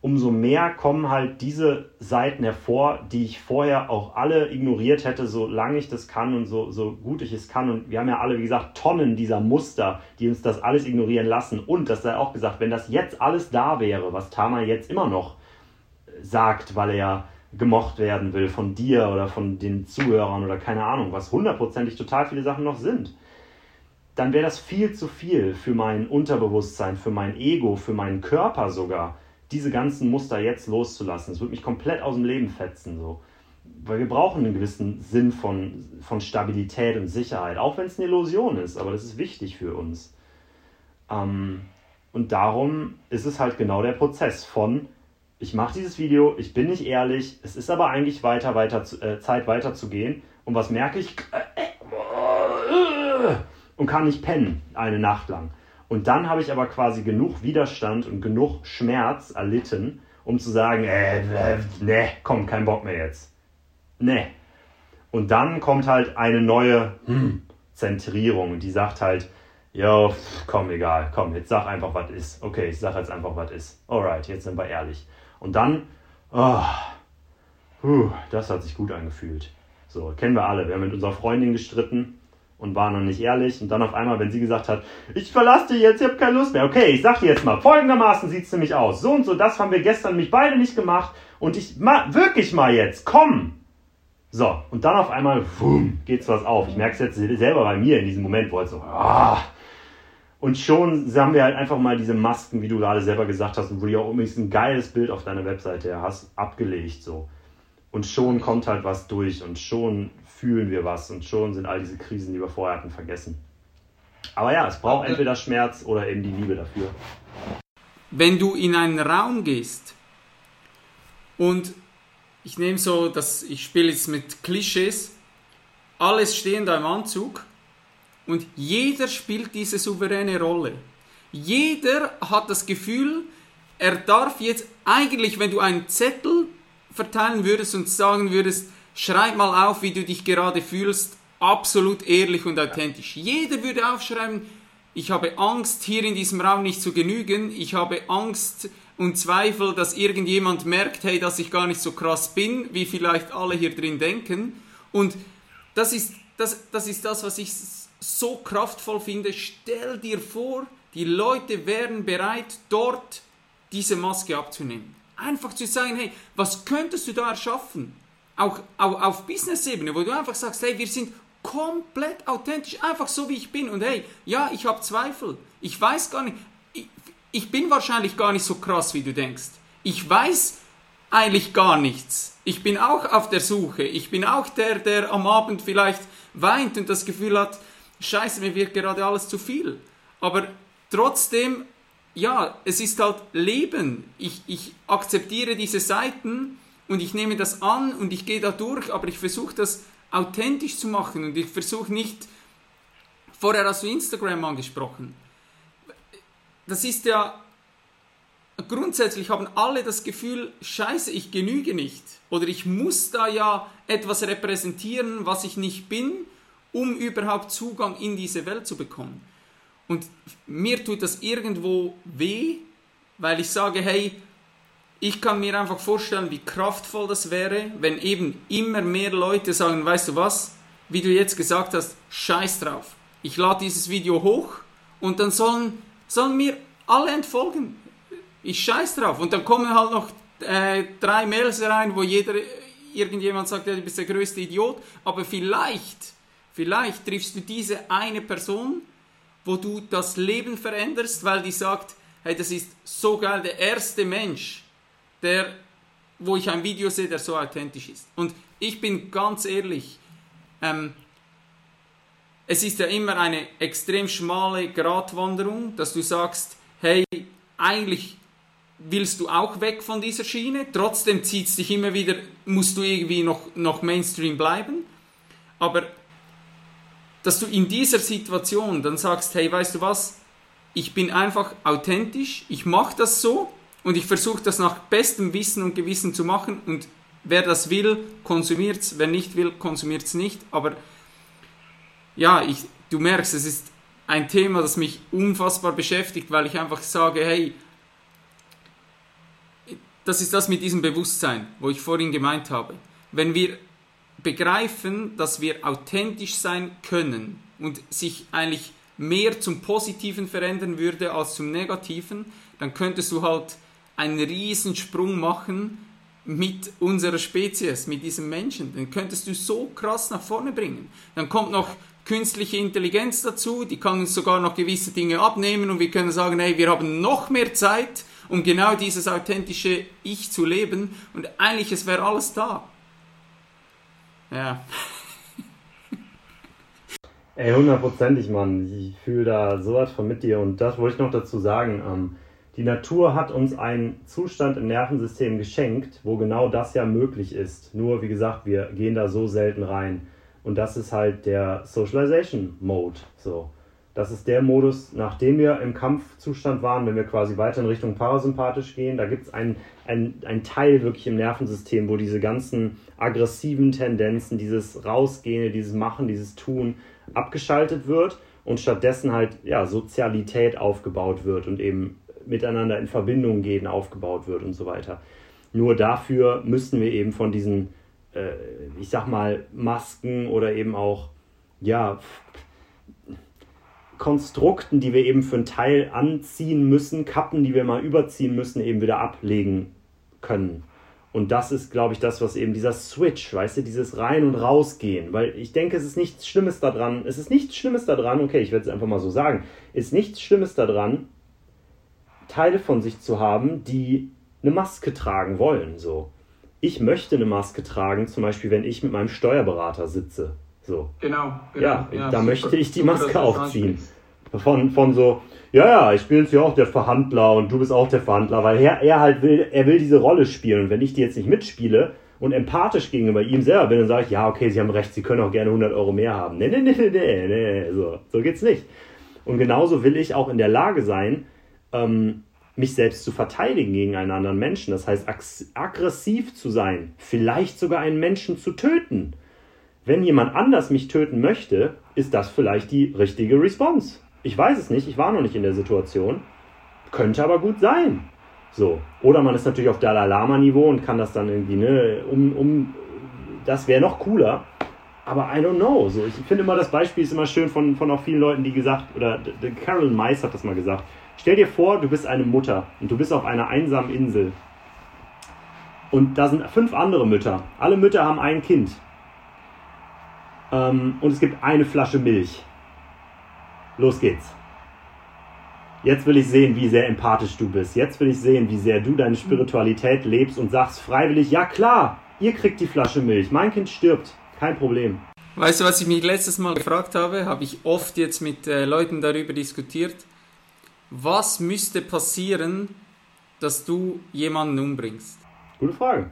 umso mehr kommen halt diese Seiten hervor, die ich vorher auch alle ignoriert hätte, solange ich das kann und so, so gut ich es kann. Und wir haben ja alle, wie gesagt, Tonnen dieser Muster, die uns das alles ignorieren lassen. Und das sei auch gesagt, wenn das jetzt alles da wäre, was Tama jetzt immer noch sagt, weil er gemocht werden will von dir oder von den Zuhörern oder keine Ahnung, was hundertprozentig total viele Sachen noch sind, dann wäre das viel zu viel für mein Unterbewusstsein, für mein Ego, für meinen Körper sogar diese ganzen Muster jetzt loszulassen. Es wird mich komplett aus dem Leben fetzen. So. Weil wir brauchen einen gewissen Sinn von, von Stabilität und Sicherheit, auch wenn es eine Illusion ist, aber das ist wichtig für uns. Ähm, und darum ist es halt genau der Prozess von, ich mache dieses Video, ich bin nicht ehrlich, es ist aber eigentlich weiter, weiter, äh, Zeit weiterzugehen. Und was merke ich? Und kann nicht pennen eine Nacht lang. Und dann habe ich aber quasi genug Widerstand und genug Schmerz erlitten, um zu sagen, äh, äh, ne, komm, kein Bock mehr jetzt. Ne. Und dann kommt halt eine neue hm, Zentrierung, die sagt halt, jo, komm, egal, komm, jetzt sag einfach, was ist. Okay, ich sag jetzt einfach, was ist. Alright, jetzt sind wir ehrlich. Und dann, oh, puh, das hat sich gut angefühlt. So, kennen wir alle. Wir haben mit unserer Freundin gestritten und war noch nicht ehrlich. Und dann auf einmal, wenn sie gesagt hat, ich verlasse dich jetzt, ich habe keine Lust mehr. Okay, ich sag dir jetzt mal, folgendermaßen sieht es nämlich aus. So und so, das haben wir gestern mich beide nicht gemacht. Und ich, ma, wirklich mal jetzt, komm! So, und dann auf einmal, boom, geht's was auf. Ich merke es jetzt selber bei mir in diesem Moment, wo halt so, ah. Und schon haben wir halt einfach mal diese Masken, wie du gerade selber gesagt hast, und wo du auch übrigens ein geiles Bild auf deiner Webseite hast, abgelegt, so. Und schon kommt halt was durch und schon fühlen wir was und schon sind all diese Krisen, die wir vorher hatten, vergessen. Aber ja, es braucht entweder Schmerz oder eben die Liebe dafür. Wenn du in einen Raum gehst und ich nehme so, dass ich spiele jetzt mit Klischees, alles stehen da im Anzug und jeder spielt diese souveräne Rolle. Jeder hat das Gefühl, er darf jetzt eigentlich, wenn du einen Zettel verteilen würdest und sagen würdest, schreib mal auf, wie du dich gerade fühlst, absolut ehrlich und authentisch. Jeder würde aufschreiben, ich habe Angst, hier in diesem Raum nicht zu genügen, ich habe Angst und Zweifel, dass irgendjemand merkt, hey, dass ich gar nicht so krass bin, wie vielleicht alle hier drin denken. Und das ist das, das, ist das was ich so kraftvoll finde. Stell dir vor, die Leute wären bereit, dort diese Maske abzunehmen. Einfach zu sagen, hey, was könntest du da erschaffen? Auch, auch auf Business-Ebene, wo du einfach sagst, hey, wir sind komplett authentisch, einfach so wie ich bin. Und hey, ja, ich habe Zweifel. Ich weiß gar nicht, ich, ich bin wahrscheinlich gar nicht so krass, wie du denkst. Ich weiß eigentlich gar nichts. Ich bin auch auf der Suche. Ich bin auch der, der am Abend vielleicht weint und das Gefühl hat, scheiße, mir wird gerade alles zu viel. Aber trotzdem, ja, es ist halt Leben. Ich, ich akzeptiere diese Seiten und ich nehme das an und ich gehe da durch, aber ich versuche das authentisch zu machen und ich versuche nicht, vorher hast du Instagram angesprochen, das ist ja, grundsätzlich haben alle das Gefühl, scheiße, ich genüge nicht oder ich muss da ja etwas repräsentieren, was ich nicht bin, um überhaupt Zugang in diese Welt zu bekommen. Und mir tut das irgendwo weh, weil ich sage, hey, ich kann mir einfach vorstellen, wie kraftvoll das wäre, wenn eben immer mehr Leute sagen, weißt du was, wie du jetzt gesagt hast, scheiß drauf. Ich lade dieses Video hoch und dann sollen, sollen mir alle entfolgen. Ich scheiß drauf. Und dann kommen halt noch äh, drei Mails rein, wo jeder, irgendjemand sagt, ja, du bist der größte Idiot. Aber vielleicht, vielleicht triffst du diese eine Person, wo du das Leben veränderst, weil die sagt, hey, das ist so geil, der erste Mensch, der, wo ich ein Video sehe, der so authentisch ist. Und ich bin ganz ehrlich, ähm, es ist ja immer eine extrem schmale Gratwanderung, dass du sagst, hey, eigentlich willst du auch weg von dieser Schiene, trotzdem zieht es dich immer wieder, musst du irgendwie noch, noch Mainstream bleiben, aber dass du in dieser Situation dann sagst, hey, weißt du was, ich bin einfach authentisch, ich mache das so und ich versuche das nach bestem Wissen und Gewissen zu machen und wer das will, konsumiert es, wer nicht will, konsumiert es nicht. Aber ja, ich, du merkst, es ist ein Thema, das mich unfassbar beschäftigt, weil ich einfach sage, hey, das ist das mit diesem Bewusstsein, wo ich vorhin gemeint habe. Wenn wir begreifen, dass wir authentisch sein können und sich eigentlich mehr zum Positiven verändern würde als zum Negativen, dann könntest du halt einen Riesensprung machen mit unserer Spezies, mit diesem Menschen. Den könntest du so krass nach vorne bringen. Dann kommt noch künstliche Intelligenz dazu, die kann uns sogar noch gewisse Dinge abnehmen und wir können sagen, hey, wir haben noch mehr Zeit, um genau dieses authentische Ich zu leben und eigentlich es wäre alles da. Ja. Ey, hundertprozentig, Mann. Ich fühle da sowas von mit dir und das wollte ich noch dazu sagen. Ähm, die Natur hat uns einen Zustand im Nervensystem geschenkt, wo genau das ja möglich ist. Nur, wie gesagt, wir gehen da so selten rein. Und das ist halt der Socialization Mode. So. Das ist der Modus, nachdem wir im Kampfzustand waren, wenn wir quasi weiter in Richtung parasympathisch gehen. Da gibt es einen ein Teil wirklich im Nervensystem, wo diese ganzen aggressiven Tendenzen, dieses Rausgehen, dieses Machen, dieses Tun abgeschaltet wird und stattdessen halt ja, Sozialität aufgebaut wird und eben miteinander in Verbindung gehen, aufgebaut wird und so weiter. Nur dafür müssten wir eben von diesen, äh, ich sag mal, Masken oder eben auch, ja, Konstrukten, die wir eben für einen Teil anziehen müssen, Kappen, die wir mal überziehen müssen, eben wieder ablegen können. Und das ist, glaube ich, das, was eben dieser Switch, weißt du, dieses Rein- und Rausgehen. Weil ich denke, es ist nichts Schlimmes daran, es ist nichts Schlimmes daran, okay, ich werde es einfach mal so sagen, es ist nichts Schlimmes daran, Teile von sich zu haben, die eine Maske tragen wollen. So. Ich möchte eine Maske tragen, zum Beispiel, wenn ich mit meinem Steuerberater sitze. So. Genau, genau. Ja, ja da möchte ich die Maske aufziehen. Von, von so, ja, ja, ich bin jetzt ja auch der Verhandler und du bist auch der Verhandler, weil er, er halt will, er will diese Rolle spielen. Und wenn ich die jetzt nicht mitspiele und empathisch gegenüber ihm selber bin, dann sage ich, ja, okay, Sie haben recht, Sie können auch gerne 100 Euro mehr haben. Nee, nee, nee, nee, nee, nee, so, so geht's nicht. Und genauso will ich auch in der Lage sein, ähm, mich selbst zu verteidigen gegen einen anderen Menschen. Das heißt, aggressiv zu sein, vielleicht sogar einen Menschen zu töten. Wenn jemand anders mich töten möchte, ist das vielleicht die richtige Response. Ich weiß es nicht, ich war noch nicht in der Situation. Könnte aber gut sein. So. Oder man ist natürlich auf Dalai Lama-Niveau und kann das dann irgendwie, ne, um, um das wäre noch cooler. Aber I don't know. So, ich finde immer, das Beispiel ist immer schön von, von auch vielen Leuten, die gesagt, oder Carol Mais hat das mal gesagt. Stell dir vor, du bist eine Mutter und du bist auf einer einsamen Insel. Und da sind fünf andere Mütter. Alle Mütter haben ein Kind. Ähm, und es gibt eine Flasche Milch. Los geht's. Jetzt will ich sehen, wie sehr empathisch du bist. Jetzt will ich sehen, wie sehr du deine Spiritualität lebst und sagst freiwillig, ja klar, ihr kriegt die Flasche Milch. Mein Kind stirbt. Kein Problem. Weißt du, was ich mich letztes Mal gefragt habe? Habe ich oft jetzt mit äh, Leuten darüber diskutiert was müsste passieren, dass du jemanden umbringst? Gute Frage.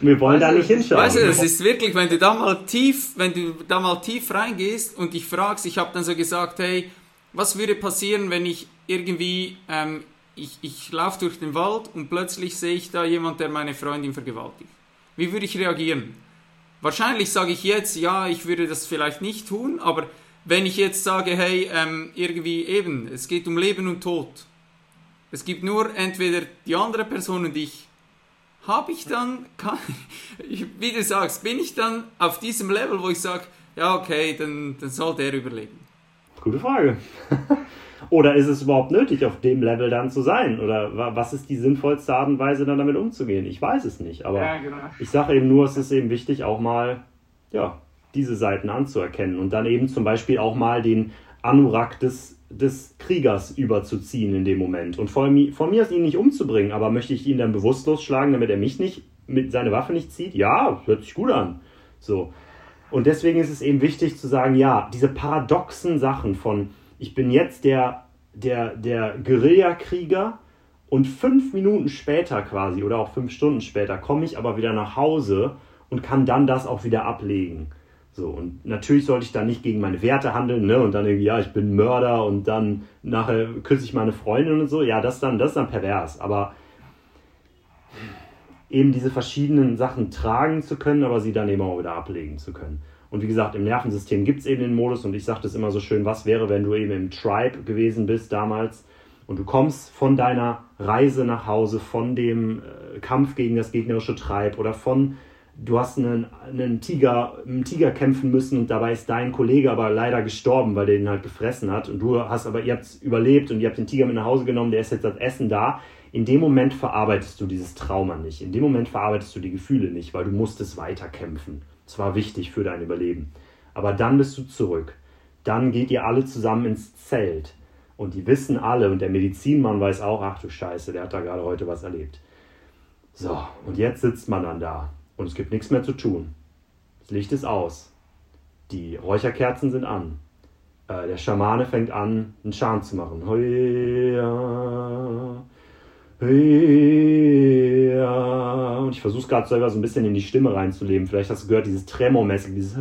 Wir wollen da nicht hinschauen. Weißt du, es ist wirklich, wenn du da mal tief, wenn du da mal tief reingehst und dich fragst, ich habe dann so gesagt, hey, was würde passieren, wenn ich irgendwie, ähm, ich, ich laufe durch den Wald und plötzlich sehe ich da jemand, der meine Freundin vergewaltigt. Wie würde ich reagieren? Wahrscheinlich sage ich jetzt, ja, ich würde das vielleicht nicht tun, aber wenn ich jetzt sage, hey, ähm, irgendwie eben, es geht um Leben und Tod. Es gibt nur entweder die andere Person und ich. Habe ich dann, kann, wie du sagst, bin ich dann auf diesem Level, wo ich sage, ja, okay, dann, dann soll der überleben? Gute Frage. [LAUGHS] Oder ist es überhaupt nötig, auf dem Level dann zu sein? Oder was ist die sinnvollste Art und Weise, dann damit umzugehen? Ich weiß es nicht. Aber ja, genau. ich sage eben nur, es ist eben wichtig, auch mal ja, diese Seiten anzuerkennen und dann eben zum Beispiel auch mal den Anurak des, des Kriegers überzuziehen in dem Moment. Und von, von mir aus ihn nicht umzubringen, aber möchte ich ihn dann bewusstlos schlagen, damit er mich nicht mit seiner Waffe nicht zieht? Ja, hört sich gut an. So. Und deswegen ist es eben wichtig zu sagen, ja, diese paradoxen Sachen von, ich bin jetzt der, der, der Guerillakrieger und fünf Minuten später quasi oder auch fünf Stunden später komme ich aber wieder nach Hause und kann dann das auch wieder ablegen. So, und natürlich sollte ich da nicht gegen meine Werte handeln, ne? Und dann irgendwie, ja, ich bin Mörder und dann nachher küsse ich meine Freundin und so. Ja, das dann, das ist dann pervers. Aber eben diese verschiedenen Sachen tragen zu können, aber sie dann eben auch wieder ablegen zu können. Und wie gesagt, im Nervensystem gibt es eben den Modus und ich sage das immer so schön, was wäre, wenn du eben im Tribe gewesen bist damals und du kommst von deiner Reise nach Hause, von dem äh, Kampf gegen das gegnerische Tribe oder von du hast einen, einen Tiger, einen Tiger kämpfen müssen und dabei ist dein Kollege aber leider gestorben, weil der den halt gefressen hat und du hast aber, ihr habt überlebt und ihr habt den Tiger mit nach Hause genommen, der ist jetzt das Essen da. In dem Moment verarbeitest du dieses Trauma nicht. In dem Moment verarbeitest du die Gefühle nicht, weil du musstest weiterkämpfen. Das war wichtig für dein Überleben. Aber dann bist du zurück. Dann geht ihr alle zusammen ins Zelt. Und die wissen alle, und der Medizinmann weiß auch, ach du Scheiße, der hat da gerade heute was erlebt. So, und jetzt sitzt man dann da und es gibt nichts mehr zu tun. Das Licht ist aus. Die Räucherkerzen sind an. Äh, der Schamane fängt an, einen Scham zu machen. Und ich versuche gerade selber so ein bisschen in die Stimme reinzuleben. Vielleicht hast du gehört, dieses Tremormäßig, dieses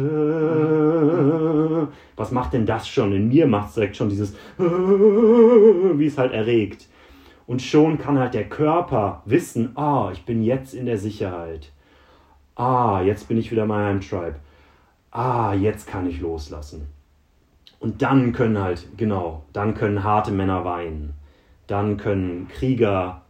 Was macht denn das schon? In mir macht es direkt schon dieses wie es halt erregt. Und schon kann halt der Körper wissen, oh, ich bin jetzt in der Sicherheit. Ah, jetzt bin ich wieder mal im Tribe. Ah, jetzt kann ich loslassen. Und dann können halt, genau, dann können harte Männer weinen. Dann können Krieger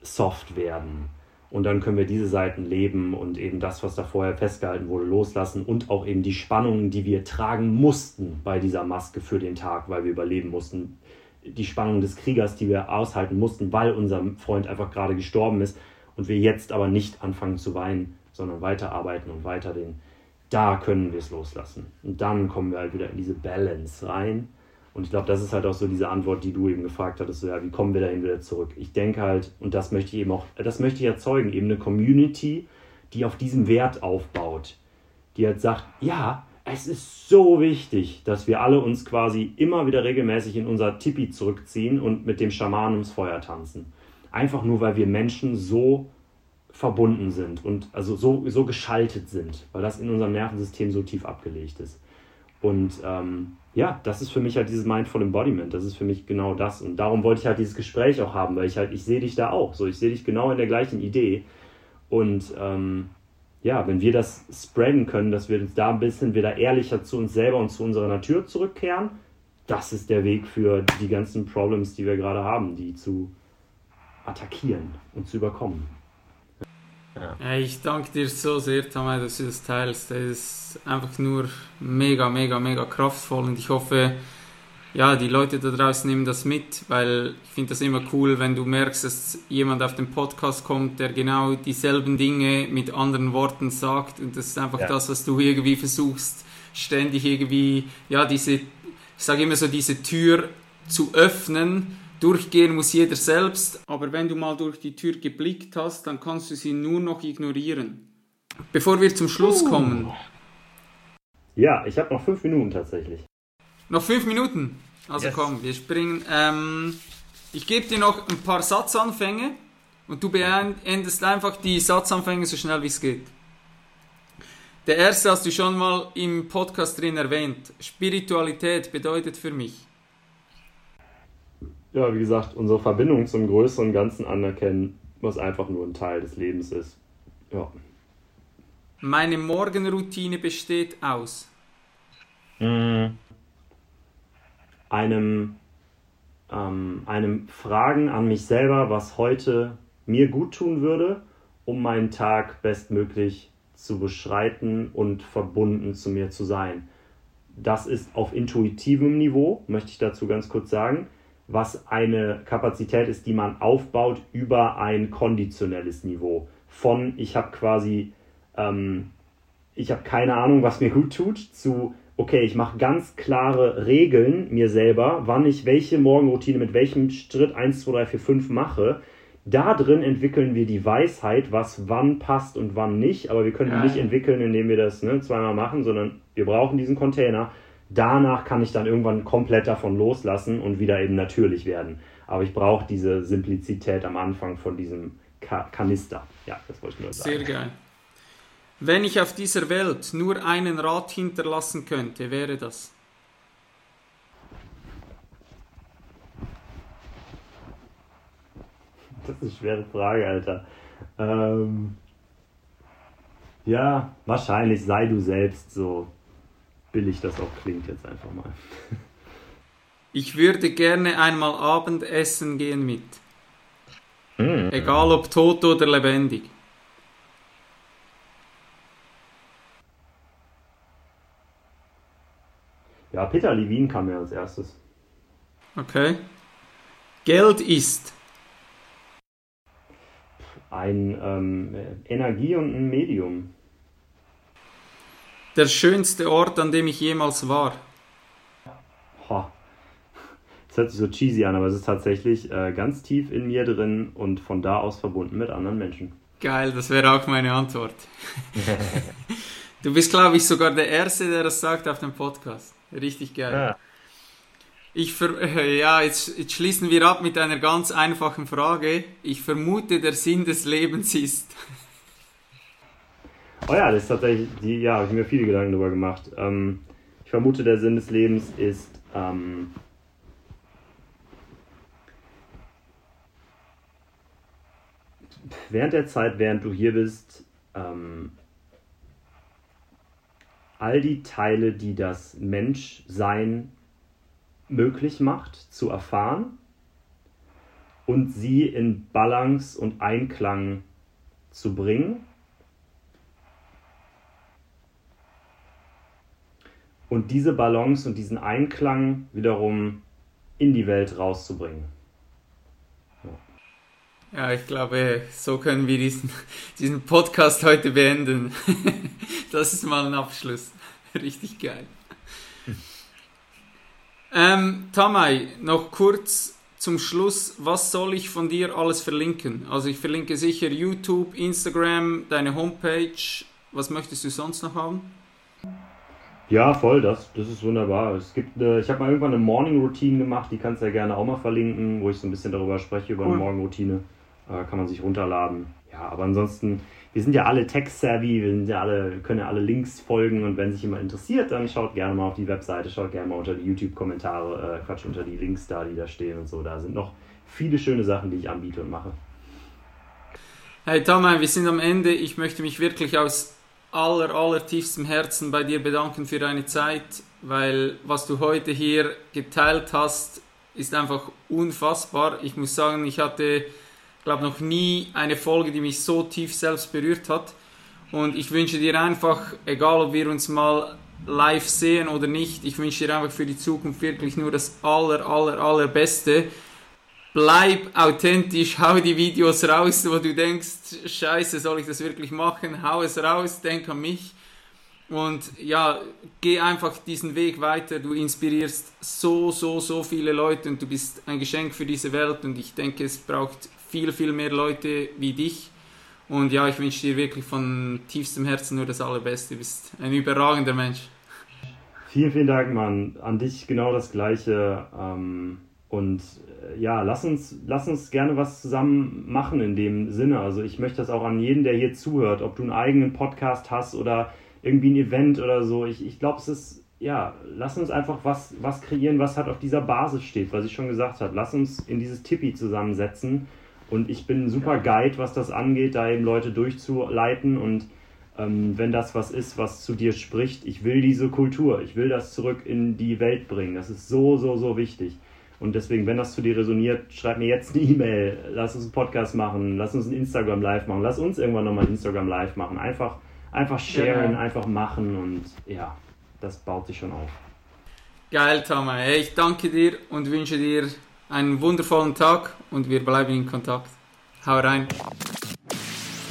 soft werden. Und dann können wir diese Seiten leben und eben das, was da vorher festgehalten wurde, loslassen und auch eben die Spannungen, die wir tragen mussten bei dieser Maske für den Tag, weil wir überleben mussten. Die Spannung des Kriegers, die wir aushalten mussten, weil unser Freund einfach gerade gestorben ist und wir jetzt aber nicht anfangen zu weinen, sondern weiterarbeiten und weiter den, da können wir es loslassen. Und dann kommen wir halt wieder in diese Balance rein. Und ich glaube, das ist halt auch so diese Antwort, die du eben gefragt hattest, so, ja, wie kommen wir dahin wieder zurück? Ich denke halt, und das möchte ich eben auch, das möchte ich erzeugen, eben eine Community, die auf diesem Wert aufbaut, die halt sagt, ja, es ist so wichtig, dass wir alle uns quasi immer wieder regelmäßig in unser Tipi zurückziehen und mit dem Schamanen ums Feuer tanzen. Einfach nur, weil wir Menschen so verbunden sind und also so, so geschaltet sind, weil das in unserem Nervensystem so tief abgelegt ist. Und ähm, ja, das ist für mich halt dieses Mindful Embodiment. Das ist für mich genau das. Und darum wollte ich halt dieses Gespräch auch haben, weil ich halt, ich sehe dich da auch. So, ich sehe dich genau in der gleichen Idee. Und ähm, ja, wenn wir das spreaden können, dass wir uns da ein bisschen wieder ehrlicher zu uns selber und zu unserer Natur zurückkehren, das ist der Weg für die ganzen Problems, die wir gerade haben, die zu attackieren und zu überkommen. Ja. Ich danke dir so sehr, Tamay, dass du das teilst. Das ist einfach nur mega, mega, mega kraftvoll und ich hoffe, ja, die Leute da draußen nehmen das mit, weil ich finde das immer cool, wenn du merkst, dass jemand auf den Podcast kommt, der genau dieselben Dinge mit anderen Worten sagt und das ist einfach ja. das, was du irgendwie versuchst, ständig irgendwie, ja, diese, ich sage immer so, diese Tür zu öffnen. Durchgehen muss jeder selbst, aber wenn du mal durch die Tür geblickt hast, dann kannst du sie nur noch ignorieren. Bevor wir zum Schluss uh. kommen. Ja, ich habe noch fünf Minuten tatsächlich. Noch fünf Minuten. Also yes. komm, wir springen. Ähm, ich gebe dir noch ein paar Satzanfänge und du beendest einfach die Satzanfänge so schnell wie es geht. Der erste hast du schon mal im Podcast drin erwähnt. Spiritualität bedeutet für mich. Ja, wie gesagt, unsere Verbindung zum größeren Ganzen anerkennen, was einfach nur ein Teil des Lebens ist. Ja. Meine Morgenroutine besteht aus. Mhm einem, ähm, einem Fragen an mich selber, was heute mir gut tun würde, um meinen Tag bestmöglich zu beschreiten und verbunden zu mir zu sein. Das ist auf intuitivem Niveau, möchte ich dazu ganz kurz sagen, was eine Kapazität ist, die man aufbaut über ein konditionelles Niveau. Von ich habe quasi, ähm, ich habe keine Ahnung, was mir gut tut, zu okay, ich mache ganz klare Regeln mir selber, wann ich welche Morgenroutine mit welchem Schritt 1, 2, 3, 4, 5 mache. Da drin entwickeln wir die Weisheit, was wann passt und wann nicht. Aber wir können ja, die nicht entwickeln, indem wir das ne, zweimal machen, sondern wir brauchen diesen Container. Danach kann ich dann irgendwann komplett davon loslassen und wieder eben natürlich werden. Aber ich brauche diese Simplizität am Anfang von diesem Ka Kanister. Ja, das wollte ich nur sagen. Sehr geil. Wenn ich auf dieser Welt nur einen Rat hinterlassen könnte, wäre das? [LAUGHS] Das ist eine schwere Frage, Alter. Ähm, ja, wahrscheinlich sei du selbst so billig das auch klingt jetzt einfach mal. Ich würde gerne einmal Abendessen gehen mit. Mm. Egal ob tot oder lebendig. Ja, Peter Levin kam mir als erstes. Okay. Geld ist ein ähm, Energie und ein Medium. Der schönste Ort, an dem ich jemals war. Ha. Das hört sich so cheesy an, aber es ist tatsächlich äh, ganz tief in mir drin und von da aus verbunden mit anderen Menschen. Geil, das wäre auch meine Antwort. [LAUGHS] du bist, glaube ich, sogar der Erste, der das sagt auf dem Podcast. Richtig geil. Ja. Ich ver [LAUGHS] ja, jetzt, jetzt schließen wir ab mit einer ganz einfachen Frage. Ich vermute, der Sinn des Lebens ist. Oh ja, das ist tatsächlich, die, ja, habe ich mir viele Gedanken darüber gemacht. Ähm, ich vermute, der Sinn des Lebens ist, ähm, während der Zeit, während du hier bist, ähm, all die Teile, die das Menschsein möglich macht, zu erfahren und sie in Balance und Einklang zu bringen. Und diese Balance und diesen Einklang wiederum in die Welt rauszubringen. Ja, ich glaube, so können wir diesen, diesen Podcast heute beenden. [LAUGHS] das ist mal ein Abschluss. Richtig geil. Ähm, Tamay, noch kurz zum Schluss, was soll ich von dir alles verlinken? Also ich verlinke sicher YouTube, Instagram, deine Homepage. Was möchtest du sonst noch haben? Ja, voll, das, das ist wunderbar. Es gibt eine, ich habe mal irgendwann eine Morning Routine gemacht, die kannst du ja gerne auch mal verlinken, wo ich so ein bisschen darüber spreche, über cool. eine Morgenroutine. Äh, kann man sich runterladen. Ja, aber ansonsten, wir sind ja alle tech-savvy, wir sind ja alle, können ja alle Links folgen und wenn sich jemand interessiert, dann schaut gerne mal auf die Webseite, schaut gerne mal unter die YouTube-Kommentare, äh, Quatsch, unter die Links da, die da stehen und so. Da sind noch viele schöne Sachen, die ich anbiete und mache. Hey Tamay, wir sind am Ende. Ich möchte mich wirklich aus aller, aller tiefstem Herzen bei dir bedanken für deine Zeit, weil was du heute hier geteilt hast, ist einfach unfassbar. Ich muss sagen, ich hatte glaube noch nie eine Folge, die mich so tief selbst berührt hat. Und ich wünsche dir einfach, egal ob wir uns mal live sehen oder nicht, ich wünsche dir einfach für die Zukunft wirklich nur das aller, aller, allerbeste. Bleib authentisch, hau die Videos raus, wo du denkst, scheiße, soll ich das wirklich machen? Hau es raus, denk an mich. Und ja, geh einfach diesen Weg weiter. Du inspirierst so, so, so viele Leute und du bist ein Geschenk für diese Welt. Und ich denke, es braucht viel, viel mehr Leute wie dich. Und ja, ich wünsche dir wirklich von tiefstem Herzen nur das Allerbeste. Du bist ein überragender Mensch. Vielen, vielen Dank, Mann. An dich genau das Gleiche. Ähm, und äh, ja, lass uns, lass uns gerne was zusammen machen in dem Sinne. Also ich möchte das auch an jeden, der hier zuhört, ob du einen eigenen Podcast hast oder irgendwie ein Event oder so. Ich, ich glaube, es ist, ja, lass uns einfach was, was kreieren, was halt auf dieser Basis steht, was ich schon gesagt habe. Lass uns in dieses Tippi zusammensetzen und ich bin ein super Guide, was das angeht, da eben Leute durchzuleiten. Und ähm, wenn das was ist, was zu dir spricht, ich will diese Kultur, ich will das zurück in die Welt bringen. Das ist so, so, so wichtig. Und deswegen, wenn das zu dir resoniert, schreib mir jetzt eine E-Mail, lass uns einen Podcast machen, lass uns ein Instagram Live machen, lass uns irgendwann nochmal ein Instagram Live machen. Einfach, einfach sharen, genau. einfach machen und ja, das baut sich schon auf. Geil, Thomas. Ich danke dir und wünsche dir einen wundervollen Tag und wir bleiben in Kontakt. Hau rein.